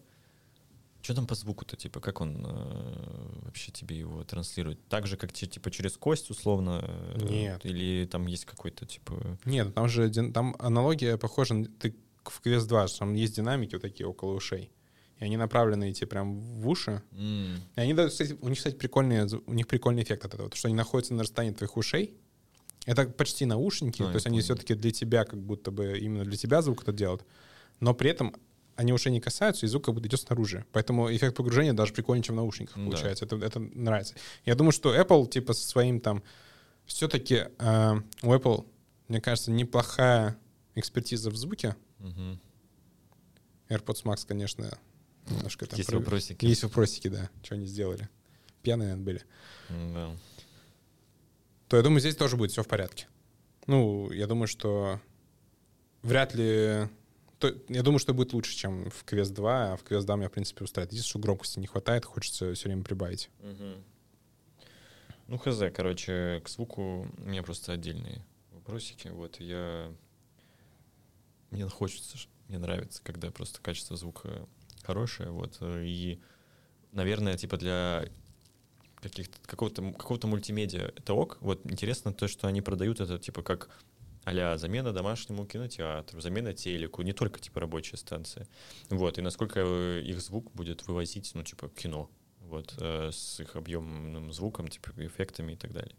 B: что там по звуку-то, типа, как он э, вообще тебе его транслирует? Так же, как типа через кость, условно? э,
A: Нет.
B: Или там есть какой-то, типа...
A: Нет, там же там аналогия похожа, ты в Quest 2, что там есть динамики вот такие около ушей. И они направлены эти прям в уши.
B: м,
A: И они дают, кстати, у них, кстати, прикольный, зву- у них прикольный эффект от этого, то, что они находятся на расстоянии твоих ушей. Это почти наушники,
B: А,
A: то есть они все-таки для тебя, как будто бы именно для тебя звук это делают, но при этом они ушей не касаются, и звук как будто идет снаружи. Поэтому эффект погружения даже прикольнее, чем в наушниках
B: Да.
A: получается. Это, это нравится. Я думаю, что Apple, типа, со своим там... Все-таки у Apple, мне кажется, неплохая экспертиза в звуке.
B: мгм.
A: AirPods Max, конечно, немножко там...
B: Есть
A: про-
B: вопросики?
A: Есть вопросики, да. Что они сделали. Пьяные, наверное, были.
B: Да.
A: то я думаю, здесь тоже будет все в порядке. Ну, я думаю, что вряд ли... то- я думаю, что будет лучше, чем в Quest 2, а в Quest 2 меня, в принципе, устраивает. Единственное, что громкости не хватает, хочется все время прибавить.
B: Мгм. Ну, хз, короче, к звуку у меня просто отдельные вопросики. Вот я... Мне хочется, мне нравится, когда просто качество звука хорошее, вот, и, наверное, типа для каких-то, какого-то, какого-то мультимедиа это ок. Вот интересно то, что они продают это, типа, как а замена домашнему кинотеатру, замена телеку, не только, типа, рабочая станция. Вот, и насколько э, их звук будет вывозить, ну, типа, кино, вот, э, с их объемным звуком, типа, эффектами и так далее.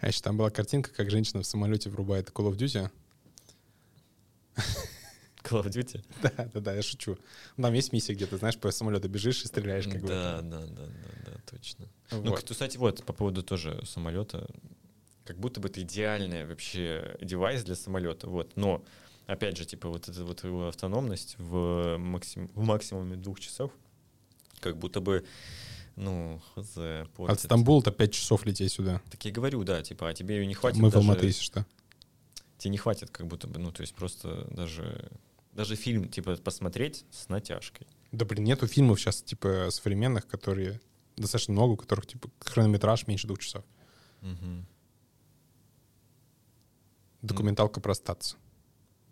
A: А еще там была картинка, как женщина в самолете врубает Call of Duty.
B: Call of Duty?
A: Да, да, да, я шучу. Там есть миссия, где ты, знаешь, по самолету бежишь и стреляешь, как бы.
B: Да, да, да, да, да, точно. Ну, кстати, вот, по поводу тоже самолета, как будто бы это идеальный вообще девайс для самолета, вот, но, опять же, типа, вот эта вот его автономность в, максим, в максимуме двух часов, как будто бы, ну, хз,
A: От
B: портит.
A: Стамбула-то 5 часов лететь сюда.
B: Так я говорю, да, типа, а тебе ее не хватит
A: Мы в
B: даже-
A: Алматы, если что.
B: тебе не хватит как будто бы, ну, то есть просто даже, даже фильм, типа, посмотреть с натяжкой.
A: Да, блин, нету фильмов сейчас, типа, современных, которые достаточно много, у которых, типа, хронометраж меньше двух часов.
B: Мгм.
A: Документалка про статус.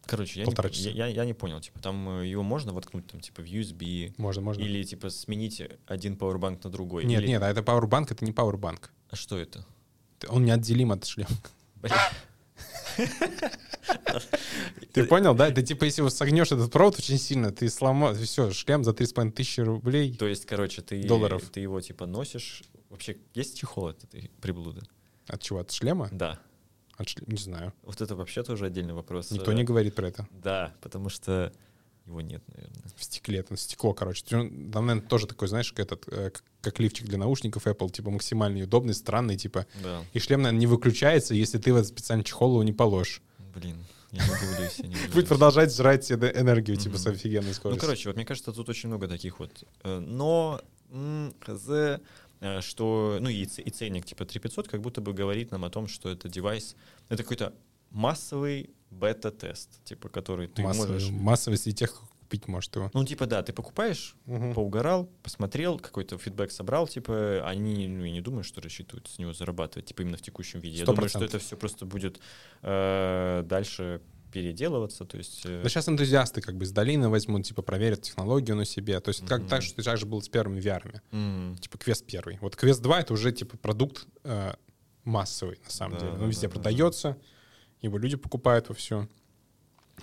B: Короче, я не,
A: Полтора
B: по-
A: часа.
B: я, я, я не понял, типа, там э, его можно воткнуть, там, типа, в USB,
A: Можно, можно.
B: или, типа, сменить один пауэрбанк на другой?
A: Нет,
B: или-
A: нет, а это Powerbank, это не Powerbank.
B: А что это?
A: Он неотделим от шлема. Ты понял, да? Ты типа, если согнешь этот провод очень сильно, ты сломал, все, шлем за 3,5 тысячи рублей.
B: То есть, короче, ты,
A: Долларов.
B: ты его, типа, носишь... Вообще, есть чехол от этой приблуды?
A: От чего? От шлема?
B: Да.
A: От шле- Не знаю.
B: Вот это вообще тоже отдельный вопрос.
A: Никто не говорит про это.
B: Да, потому что его нет, наверное.
A: В стекле, это стекло, короче. Там, наверное, тоже такой, знаешь, как этот, э, как- лифчик для наушников Apple, типа максимально удобный, странный, типа.
B: Да.
A: И шлем, наверное, не выключается, если ты в этот специальный чехол его не положишь.
B: Блин, я не удивлюсь, я не удивлюсь.
A: Будет продолжать жрать энергию, типа, с офигенной
B: Ну,
A: скоростью.
B: короче, вот мне кажется, тут очень много таких вот. э, Но, хз, что, ну и, и ценник типа 3500 как будто бы говорит нам о том, что это девайс, это какой-то массовый бета-тест, типа, который ты
A: массовый,
B: можешь...
A: массовый среди тех, купить может его.
B: Ну, типа, да, ты покупаешь,
A: Мгм.
B: поугарал, посмотрел, какой-то фидбэк собрал, типа, они, ну, и не думают, что рассчитывают с него зарабатывать, типа, именно в текущем виде. Я
A: Сто
B: думаю, что это все просто будет э, дальше переделываться, то есть... э,
A: Да сейчас энтузиасты как бы из долины возьмут, типа, проверят технологию на себе. То есть это как так, что так же было с первыми VR.
B: м,
A: Типа квест первый. Вот квест 2 это уже типа продукт э, массовый, на самом
B: Да,
A: деле.
B: да,
A: Он везде
B: да, да,
A: продается, его люди покупают во все.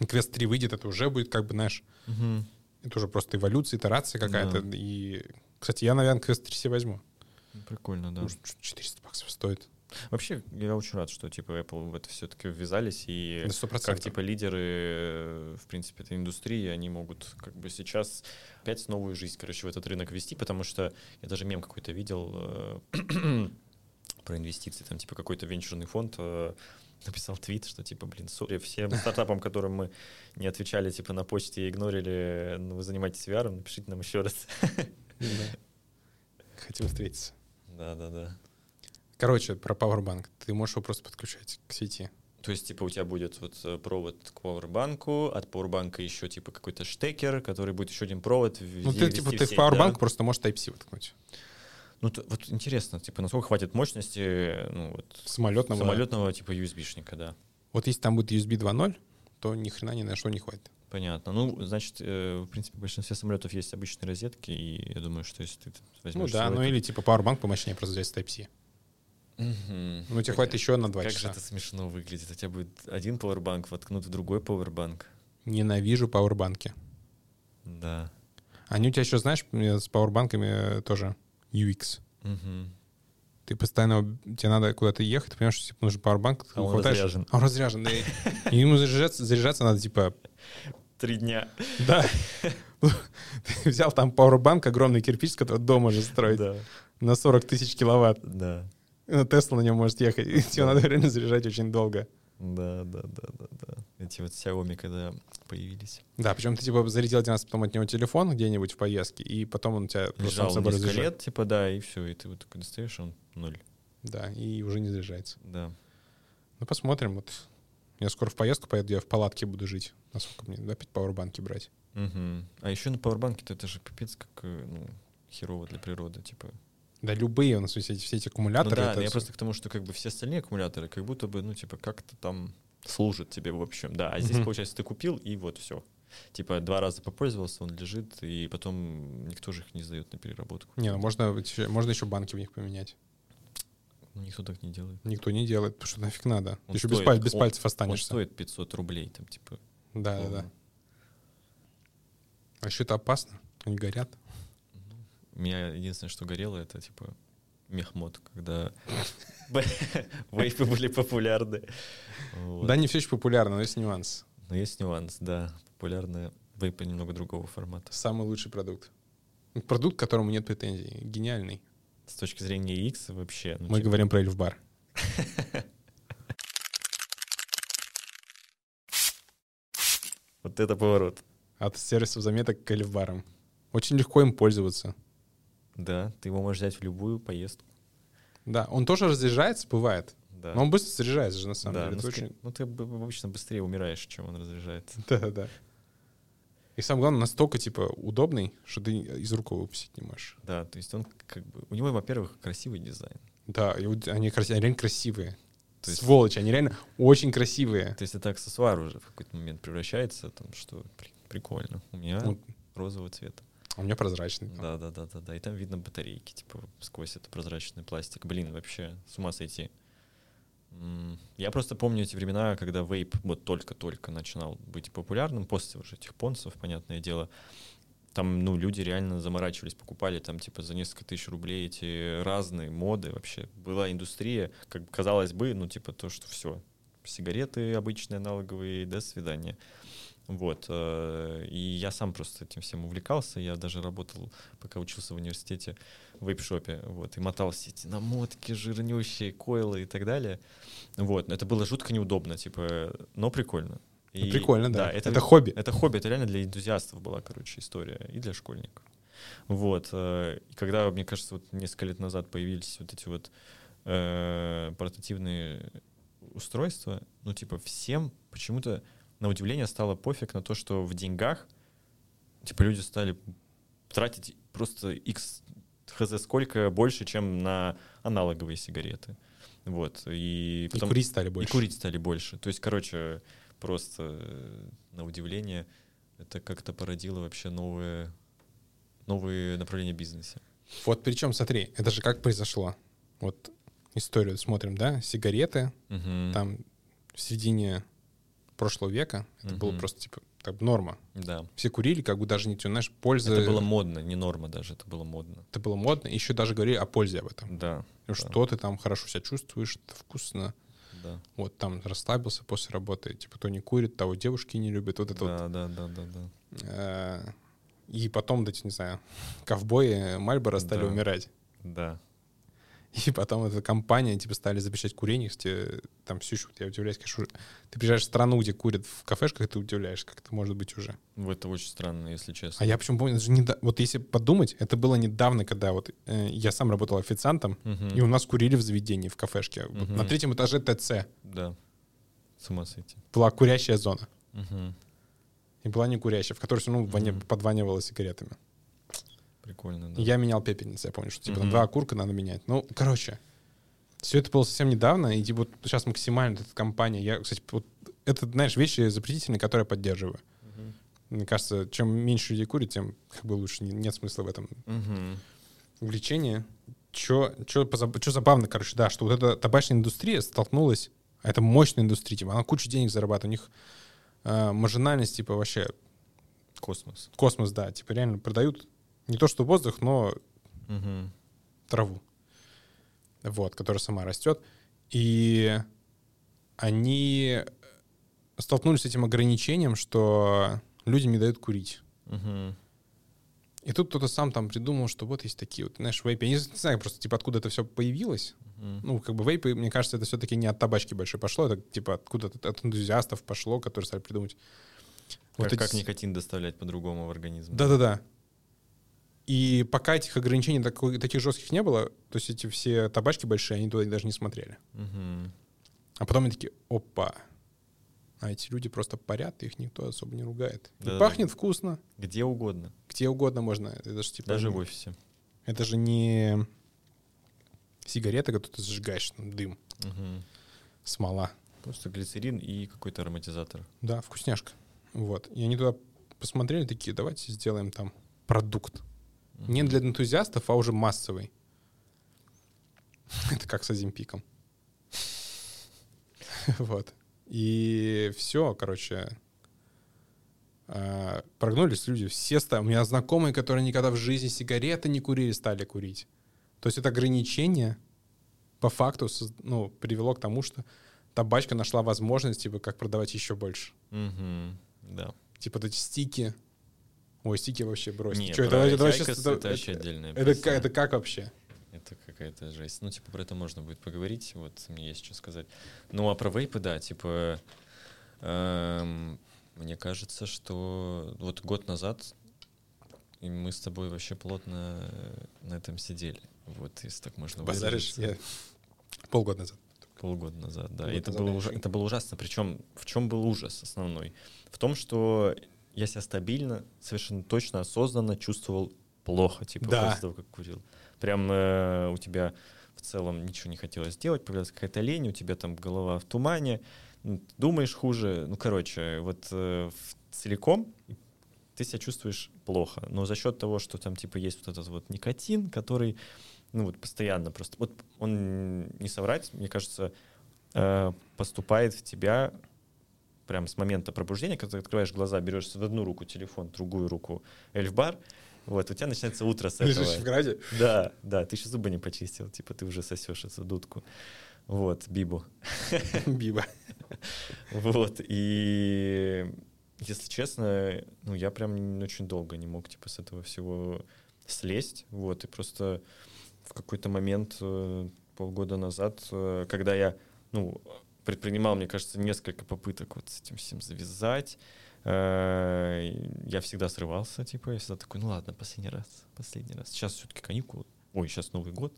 A: Квест 3 выйдет, это уже будет как бы, знаешь,
B: мгм.
A: это уже просто эволюция, итерация какая-то.
B: Да.
A: И, кстати, я, наверное, квест 3 себе возьму.
B: Прикольно, да.
A: Чё- 400 баксов стоит.
B: Вообще, я очень рад, что типа Apple в это все-таки ввязались и
A: 100%.
B: как типа лидеры, э, в принципе, этой индустрии, они могут как бы сейчас опять новую жизнь, короче, в этот рынок ввести, потому что я даже мем какой-то видел э, про инвестиции, там типа какой-то венчурный фонд э, написал твит, что типа, блин, сори всем стартапам, которым мы не отвечали типа на почте и игнорили, ну, вы занимаетесь VR, напишите нам еще раз.
A: хотим встретиться.
B: Да, да, да.
A: Короче, про Powerbank. Ты можешь его просто подключать к сети.
B: То есть, типа, у тебя будет вот э, провод к пауэрбанку, от пауэрбанка еще, типа, какой-то штекер, который будет еще один провод.
A: Ну, ты, типа, ты в Powerbank просто можешь Type-C воткнуть.
B: Ну, то, вот интересно, типа, насколько хватит мощности, ну, вот...
A: Самолетного.
B: Самолетного, типа, USB-шника, да.
A: Вот если там будет USB 2.0, то ни хрена ни на что не хватит.
B: Понятно. Ну, значит, э, в принципе, в большинстве самолетов есть обычные розетки, и я думаю, что если ты возьмешь...
A: Ну да, ну или типа Powerbank помощнее просто взять с Type-C.
B: Мгм.
A: Ну, тебе хватит еще на два
B: Как
A: часа.
B: же это смешно выглядит. У тебя будет один пауэрбанк воткнут в другой пауэрбанк.
A: Ненавижу пауэрбанки.
B: Да.
A: Они у тебя еще, знаешь, с пауэрбанками э, тоже UX.
B: Мгм.
A: Ты постоянно, тебе надо куда-то ехать, ты понимаешь, что типа, нужен пауэрбанк,
B: А он
A: хватаешь-
B: разряжен.
A: А он разряжен, да. И ему заряжаться, заряжаться надо, типа,
B: Три дня.
A: да. Ты взял там пауэрбанк, огромный кирпич, с которого дом можешь строить,
B: Да.
A: на 40 тысяч киловатт.
B: Да.
A: Ну, Тесла на нем может ехать. И тебе надо реально заряжать очень долго.
B: Да, да, да, да, да. Эти вот Xiaomi, когда появились.
A: Да, причем ты типа зарядил один раз потом от него телефон где-нибудь в поездке, и потом он у тебя просто
B: Лежал
A: собой
B: несколько
A: разряжает.
B: лет, типа, да, и все. И ты вот такой достаешь, он ноль.
A: Да, и уже не заряжается.
B: Да.
A: Ну, посмотрим. Вот я скоро в поездку поеду, я в палатке буду жить. Насколько мне опять пауэрбанки брать?
B: Мгм. А еще на пауэрбанке-то это же пипец как э, ну, херово для природы, типа.
A: Да, любые у нас все эти, все эти
B: Ну
A: аккумуляторы.
B: да,
A: это
B: я просто к тому, что как бы все остальные аккумуляторы как будто бы, ну, типа, как-то там служат тебе в общем. Да, а здесь,
A: Мгм.
B: получается, ты купил, и вот все. Типа два раза попользовался, он лежит, и потом никто же их не сдает на переработку.
A: Не, ну можно, можно еще банки в них поменять.
B: Ну, никто так не делает.
A: Никто не делает, потому что нафиг надо.
B: Он
A: еще без,
B: стоит-
A: паль- без
B: он-
A: пальцев
B: Он
A: останешься.
B: стоит 500 рублей, там, типа.
A: Да, да, да. А еще это опасно. Они горят.
B: У меня единственное, что горело, это, типа, мехмод, когда вейпы были популярны. Вот.
A: Да, не все еще популярно, но есть нюанс.
B: Но есть нюанс, да. Популярные вейпы немного другого формата.
A: Самый лучший продукт. Продукт, к которому нет претензий. Гениальный.
B: С точки зрения X вообще. ну,
A: Мы
B: типа,
A: говорим про Эльфбар.
B: Вот это поворот.
A: От сервисов заметок к Эльфбарам. Очень легко им пользоваться.
B: Да, ты его можешь взять в любую поездку.
A: Да, он тоже разряжается, бывает.
B: Да.
A: Но он быстро заряжается же, на самом
B: да,
A: деле.
B: ну,
A: очень...
B: ну, ты обычно быстрее умираешь, чем он разряжается.
A: Да-да-да. И самое главное, настолько, типа, удобный, что ты из рук его выпустить не можешь.
B: Да, то есть он как бы... У него, во-первых, красивый дизайн.
A: Да, и они, краси- они реально красивые.
B: То есть-
A: Сволочи, они реально очень красивые.
B: То есть это аксессуар уже в какой-то момент превращается, там, что при- прикольно. У меня
A: Вот.
B: розового цвета.
A: А у меня прозрачный.
B: Да, да, да, да, да. И там видно батарейки, типа, сквозь это прозрачный пластик. Блин, вообще с ума сойти. Я просто помню эти времена, когда вейп вот только-только начинал быть популярным, после уже этих понсов, понятное дело. Там, ну, люди реально заморачивались, покупали там, типа, за несколько тысяч рублей эти разные моды вообще. Была индустрия, как казалось бы, ну, типа, то, что все, сигареты обычные, аналоговые, до свидания. Вот. э, И я сам просто этим всем увлекался. Я даже работал, пока учился в университете, в вейп-шопе. Вот. И мотал все эти намотки, жирнющие, койлы и так далее. Вот. Но это было жутко неудобно, типа, но прикольно.
A: Ну,
B: И-
A: прикольно, да.
B: это,
A: Это хобби.
B: Это хобби, это реально для энтузиастов была, короче, история. И для школьников. Вот. э, И когда, мне кажется, вот несколько лет назад появились вот эти вот э, портативные устройства, ну, типа, всем почему-то на удивление стало пофиг на то, что в деньгах, типа, люди стали тратить просто x хз сколько больше, чем на аналоговые сигареты. Вот. И,
A: И
B: потом-
A: курить стали
B: и
A: больше.
B: курить стали больше. То есть, короче, просто э, на удивление это как-то породило вообще новые, новые направления в бизнесе.
A: Вот причем, смотри, это же как произошло. Вот историю смотрим, да? Сигареты,
B: Мгм.
A: там в середине прошлого века, это было
B: Мгм.
A: просто, типа, так, норма.
B: Да.
A: Все курили, как бы даже не, знаешь, польза...
B: Это было модно, не норма даже, это было модно.
A: это было модно. Еще даже говорили о пользе об этом.
B: Да,
A: Ну, Что ты там хорошо себя чувствуешь, это вкусно.
B: да.
A: Вот там расслабился после работы. Типа, кто не курит, того девушки не любят. Вот это вот.
B: Да, да, да, да, да.
A: Э, И потом, да, не знаю, ковбои Мальборо стали
B: Да.
A: умирать.
B: Да.
A: И потом эта компания, типа, стали запрещать курение, кстати, там все еще, я удивляюсь, конечно. Ты приезжаешь в страну, где курят в кафешках, ты удивляешься, как это может быть уже.
B: Ну, Это очень странно, если честно.
A: А я почему помню, это же недо- вот если подумать, это было недавно, когда вот э, я сам работал официантом,
B: Мгм.
A: и у нас курили в заведении, в кафешке. Вот
B: Мгм.
A: На третьем этаже ТЦ
B: Да. С ума сойти.
A: была курящая зона.
B: Мгм.
A: И была не курящая, в которой все равно воня-
B: Мгм.
A: подванивало сигаретами.
B: Прикольно, да.
A: Я менял пепельницы, я помню, что типа там
B: Мгм.
A: два окурка надо менять. Ну, короче, все это было совсем недавно, и типа вот сейчас максимально эта компания, я, кстати, вот это, знаешь, вещи запретительные, которые я поддерживаю.
B: Мгм.
A: Мне кажется, чем меньше людей курит, тем как бы лучше. Не- Нет смысла в этом
B: Мгм.
A: увлечении. Чё, чё, позаб- чё забавно, короче, да, что вот эта табачная индустрия столкнулась, а это мощная индустрия, типа, она кучу денег зарабатывает, у них э, маржинальность, типа, вообще
B: Космос.
A: космос, да, типа, реально продают не то что воздух, но
B: Мгм.
A: траву, вот, которая сама растет. И они столкнулись с этим ограничением, что людям не дают курить.
B: Мгм.
A: И тут кто-то сам там придумал, что вот есть такие вот, знаешь, вейпы. Я не знаю просто, типа, откуда это все появилось.
B: Мгм.
A: Ну, как бы вейпы, мне кажется, это все-таки не от табачки большой пошло, это типа откуда-то от энтузиастов пошло, которые стали придумать.
B: Как,
A: эти
B: как никотин доставлять по-другому в организм.
A: Да-да-да. И пока этих ограничений такой- таких жестких не было, то есть эти все табачки большие, они туда даже не смотрели.
B: Мгм.
A: А потом они такие, опа, а эти люди просто парят, их никто особо не ругает. И пахнет вкусно,
B: Где угодно.
A: где угодно можно. Это же типа...
B: Даже
A: не-
B: в офисе.
A: Это же не сигарета, которую ты зажигаешь, ну, дым,
B: Мгм.
A: смола.
B: Просто глицерин и какой-то ароматизатор.
A: Да, вкусняшка. Вот. И они туда посмотрели, такие, давайте сделаем там продукт. Не для энтузиастов, а уже массовый. Это как с Азимпиком. Вот. И все, короче, а, прогнулись люди. Все стали... У меня знакомые, которые никогда в жизни сигареты не курили, стали курить. То есть это ограничение по факту ну, привело к тому, что табачка нашла возможность, типа, как продавать еще больше.
B: Мгм. Да.
A: Типа эти стики. Ой, стики вообще брось.
B: Нет,
A: Чё,
B: про
A: это, вообще-
B: IQOS это вообще отдельная
A: это, ка- это как вообще?
B: Это какая-то жесть. Ну, типа, про это можно будет поговорить, вот мне есть что сказать. Ну, а про вейпы, да, типа, эм, мне кажется, что вот год назад и мы с тобой вообще плотно э, на этом сидели. Вот, если так можно
A: Базаришь? Я полгода назад.
B: Полгода назад, да.
A: Полгода
B: это
A: назад
B: было,
A: ещё-
B: это было ужасно. Причем в чем был ужас основной? В том, что я себя стабильно, совершенно точно, осознанно чувствовал плохо, типа
A: Да.
B: после того, как курил. Прям э, у тебя в целом ничего не хотелось делать, появилась какая-то лень, у тебя там голова в тумане, ну, думаешь хуже. Ну, короче, вот э, целиком ты себя чувствуешь плохо. Но за счет того, что там типа есть вот этот вот никотин, который, ну вот постоянно просто, вот он не соврать, мне кажется, э, поступает в тебя прям с момента пробуждения, когда ты открываешь глаза, берешь в одну руку телефон, в другую руку эльфбар, вот, у тебя начинается утро с этого.
A: Лежишь в граде?
B: Да, да, ты еще зубы не почистил, типа ты уже сосешь эту дудку. Вот, Бибу.
A: Биба.
B: Вот, и если честно, ну, я прям очень долго не мог, типа, с этого всего слезть, вот, и просто в какой-то момент, э, полгода назад, э, когда я, ну, предпринимал, мне кажется, несколько попыток вот с этим всем завязать, э, я всегда срывался, типа, я всегда такой, ну ладно, последний раз, последний раз. Сейчас все-таки каникулы, ой, сейчас Новый год,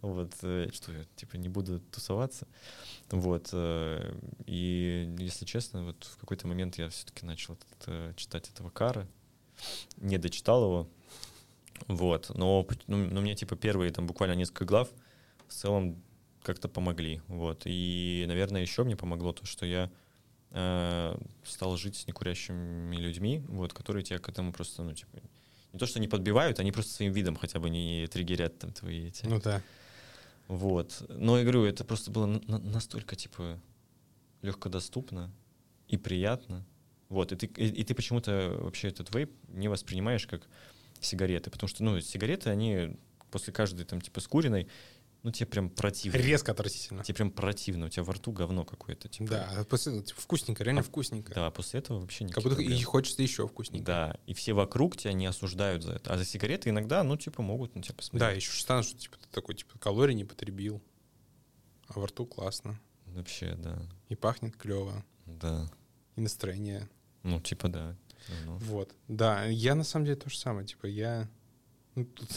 B: вот, э, что я, типа, не буду тусоваться, вот, э, и, если честно, вот в какой-то момент я все-таки начал этот, читать этого Кара, не дочитал его, вот, но, пот- ну, ну, мне, типа, первые, там, буквально несколько глав в целом как-то помогли, вот, и, наверное, еще мне помогло то, что я э, стал жить с некурящими людьми, вот, которые тебя к этому просто, ну, типа, не то, что не подбивают, они просто своим видом хотя бы не триггерят там твои эти.
A: Ну да.
B: Вот. Но я говорю, это просто было на- на- настолько, типа, легкодоступно и приятно. Вот. И ты, и, и ты почему-то вообще этот вейп не воспринимаешь как сигареты. Потому что, ну, сигареты, они после каждой, там, типа, скуренной, ну тебе прям противно.
A: Резко отвратительно.
B: Тебе прям противно, у тебя во рту говно какое-то. Типа.
A: Да, а после, типа, вкусненько, реально вкусненько.
B: Да, после этого вообще
A: Как будто и хочется еще вкусненько.
B: Да, и все вокруг тебя не осуждают за это. А за сигареты иногда, ну, типа, могут на тебя посмотреть.
A: Да, еще станут, что типа ты такой, типа, калорий не потребил. А во рту классно.
B: Вообще, да.
A: И пахнет клево.
B: Да.
A: И настроение.
B: Ну, типа, да.
A: Ну. Вот. Да, я на самом деле то же самое. Типа, я ну, тут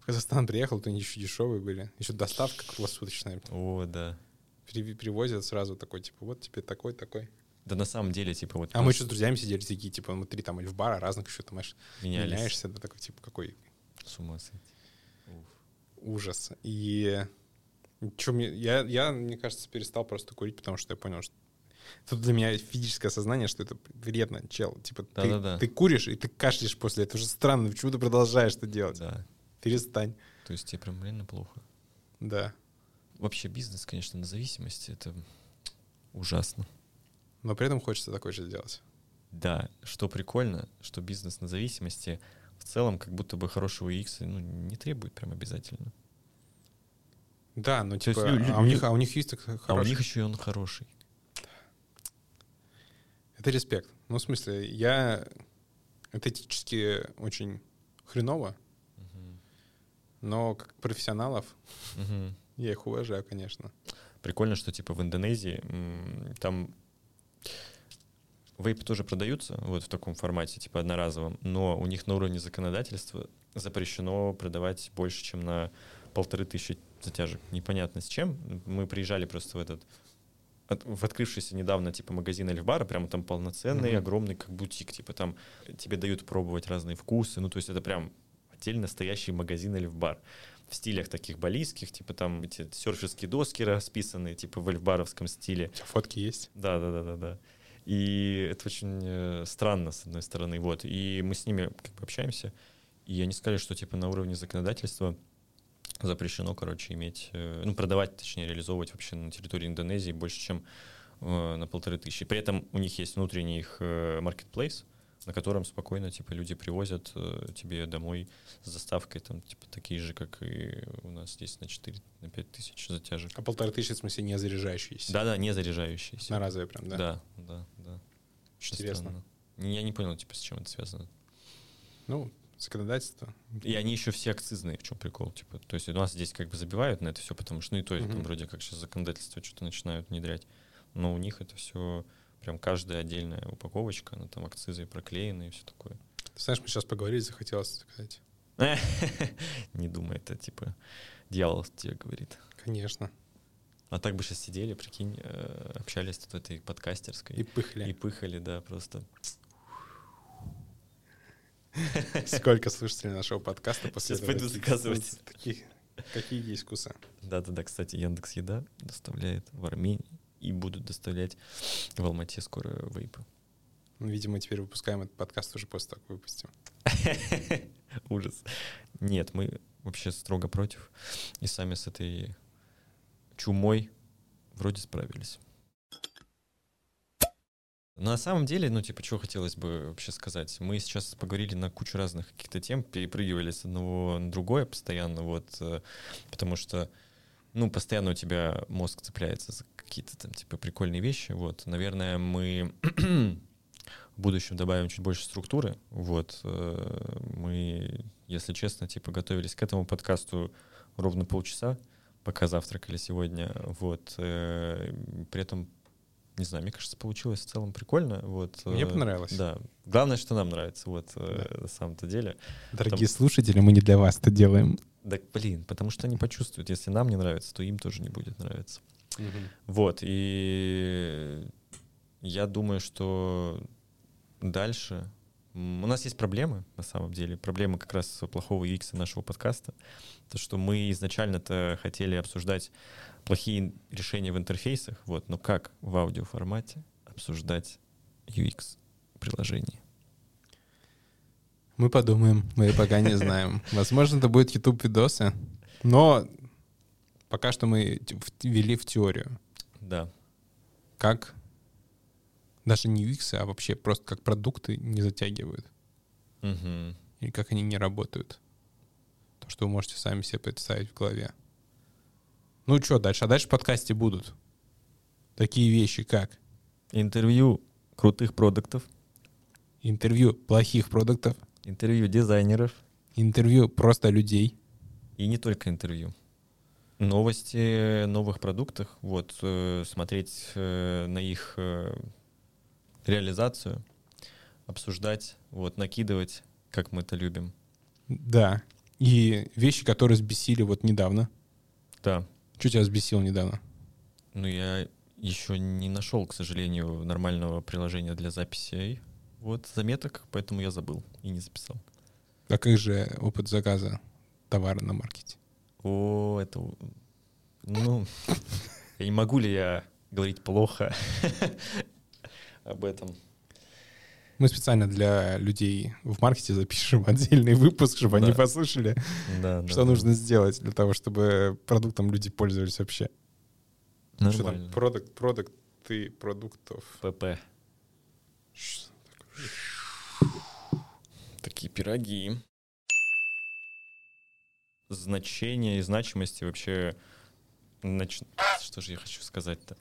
A: в Казахстан приехал, то они еще дешевые были. Еще доставка круглосуточная.
B: О, да.
A: При, привозят сразу такой, типа, вот тебе такой, такой.
B: Да на самом деле, типа, вот...
A: А мы еще с друзьями сидели такие, типа, внутри там или в бара разных еще, там,
B: Менялись.
A: меняешься, да, такой, типа, какой...
B: С ума сойти.
A: Ужас. И мне, я, я, мне кажется, перестал просто курить, потому что я понял, что Тут для меня физическое сознание, что это вредно, чел. Типа
B: да,
A: ты,
B: да, да.
A: ты куришь, и ты кашляешь после этого. уже странно. Почему ты продолжаешь это делать?
B: Да.
A: Перестань.
B: То есть тебе прям реально плохо.
A: Да.
B: Вообще бизнес, конечно, на зависимости это ужасно.
A: Но при этом хочется такой же сделать.
B: Да, что прикольно, что бизнес на зависимости в целом как будто бы хорошего UX ну, не требует прям обязательно.
A: Да, ну типа, есть, а, у них, а у них есть так
B: хороший. А у них еще и он хороший.
A: Это респект. Ну, в смысле, я этически очень хреново, угу. но как профессионалов угу. я их уважаю, конечно.
B: Прикольно, что типа в Индонезии там вейпы тоже продаются вот в таком формате, типа одноразовом, но у них на уровне законодательства запрещено продавать больше, чем на полторы тысячи затяжек. Непонятно с чем. Мы приезжали просто в этот в открывшийся недавно типа магазин Эльфбара, прямо там полноценный, mm-hmm. огромный как бутик, типа там тебе дают пробовать разные вкусы, ну то есть это прям отдельно настоящий магазин Эльфбар в стилях таких балийских, типа там эти серферские доски расписанные, типа в эльфбаровском стиле.
A: Фотки есть?
B: Да, да, да, да, да. И это очень э, странно, с одной стороны, вот. И мы с ними как бы общаемся, и они сказали, что типа на уровне законодательства запрещено, короче, иметь, э, ну, продавать, точнее, реализовывать вообще на территории Индонезии больше, чем э, на полторы тысячи. При этом у них есть внутренний их маркетплейс, на котором спокойно, типа, люди привозят э, тебе домой с заставкой, там, типа, такие же, как и у нас здесь на 4, на 5 тысяч затяжек.
A: А полторы тысячи, в смысле, не заряжающиеся?
B: Да-да, не заряжающиеся.
A: На разовые прям, да?
B: Да, да, да.
A: Очень Интересно. Странно.
B: Я не понял, типа, с чем это связано.
A: Ну, законодательство.
B: И они еще все акцизные, в чем прикол, типа. То есть у нас здесь как бы забивают на это все, потому что, ну и то, mm-hmm. там вроде как сейчас законодательство что-то начинают внедрять. Но у них это все прям каждая отдельная упаковочка, она там акцизы проклеены и все такое.
A: Ты знаешь, мы сейчас поговорили, захотелось сказать.
B: Не думай, это типа дьявол тебе говорит.
A: Конечно.
B: А так бы сейчас сидели, прикинь, э, общались тут в этой подкастерской.
A: И пыхали.
B: И пыхали, да, просто.
A: Сколько слушателей нашего подкаста
B: после Сейчас пойду заказывать.
A: Таких, какие есть вкусы.
B: Да-да-да, кстати, Яндекс Еда доставляет в Армении и будут доставлять в Алмате скоро вейпы.
A: Ну, видимо, теперь выпускаем этот подкаст уже после того, как выпустим.
B: Ужас. Нет, мы вообще строго против. И сами с этой чумой вроде справились. На самом деле, ну, типа, что хотелось бы вообще сказать? Мы сейчас поговорили на кучу разных каких-то тем, перепрыгивали с одного на другое постоянно, вот, э, потому что, ну, постоянно у тебя мозг цепляется за какие-то там, типа, прикольные вещи, вот. Наверное, мы в будущем добавим чуть больше структуры, вот. Э, мы, если честно, типа, готовились к этому подкасту ровно полчаса, пока завтракали сегодня, вот. Э, при этом не знаю, мне кажется, получилось в целом прикольно. Вот,
A: мне э, понравилось.
B: Да. Главное, что нам нравится, вот, да. на самом-то деле.
A: Дорогие Потом... слушатели, мы не для вас это делаем.
B: Да, блин, потому что они почувствуют, если нам не нравится, то им тоже не будет нравиться. Угу. Вот, и я думаю, что дальше у нас есть проблемы, на самом деле. Проблема как раз плохого UX нашего подкаста. То, что мы изначально-то хотели обсуждать плохие решения в интерфейсах, вот, но как в аудиоформате обсуждать UX приложений?
A: Мы подумаем, мы пока не знаем. Возможно, это будет YouTube видосы, но пока что мы ввели в теорию.
B: Да.
A: Как даже не UX, а вообще просто как продукты не затягивают.
B: Угу.
A: И как они не работают. То, что вы можете сами себе представить в голове. Ну что дальше? А дальше в подкасте будут такие вещи, как
B: Интервью крутых продуктов,
A: интервью плохих продуктов,
B: интервью дизайнеров
A: интервью просто людей.
B: и не только интервью. Новости о новых продуктах, вот, э, смотреть э, на их э, реализацию, обсуждать, вот, накидывать, как мы это любим.
A: Да. И вещи, которые сбесили вот недавно.
B: Да,
A: Что тебя сбесило недавно?
B: Ну, я еще не нашел, к сожалению, нормального приложения для записей вот заметок, поэтому я забыл и не записал.
A: А как же опыт заказа товара на маркете?
B: О, это... Ну, не могу ли я говорить плохо об этом?
A: Мы специально для людей в маркете запишем отдельный выпуск, чтобы они
B: Да.
A: послушали,
B: Да, да,
A: что
B: да.
A: нужно сделать для того, чтобы продуктом люди пользовались вообще. Что там?
B: Нормально.
A: Продукт, продукты продуктов.
B: ПП. Такие пироги. Значение и значимости вообще... нач- Что же я хочу сказать-то?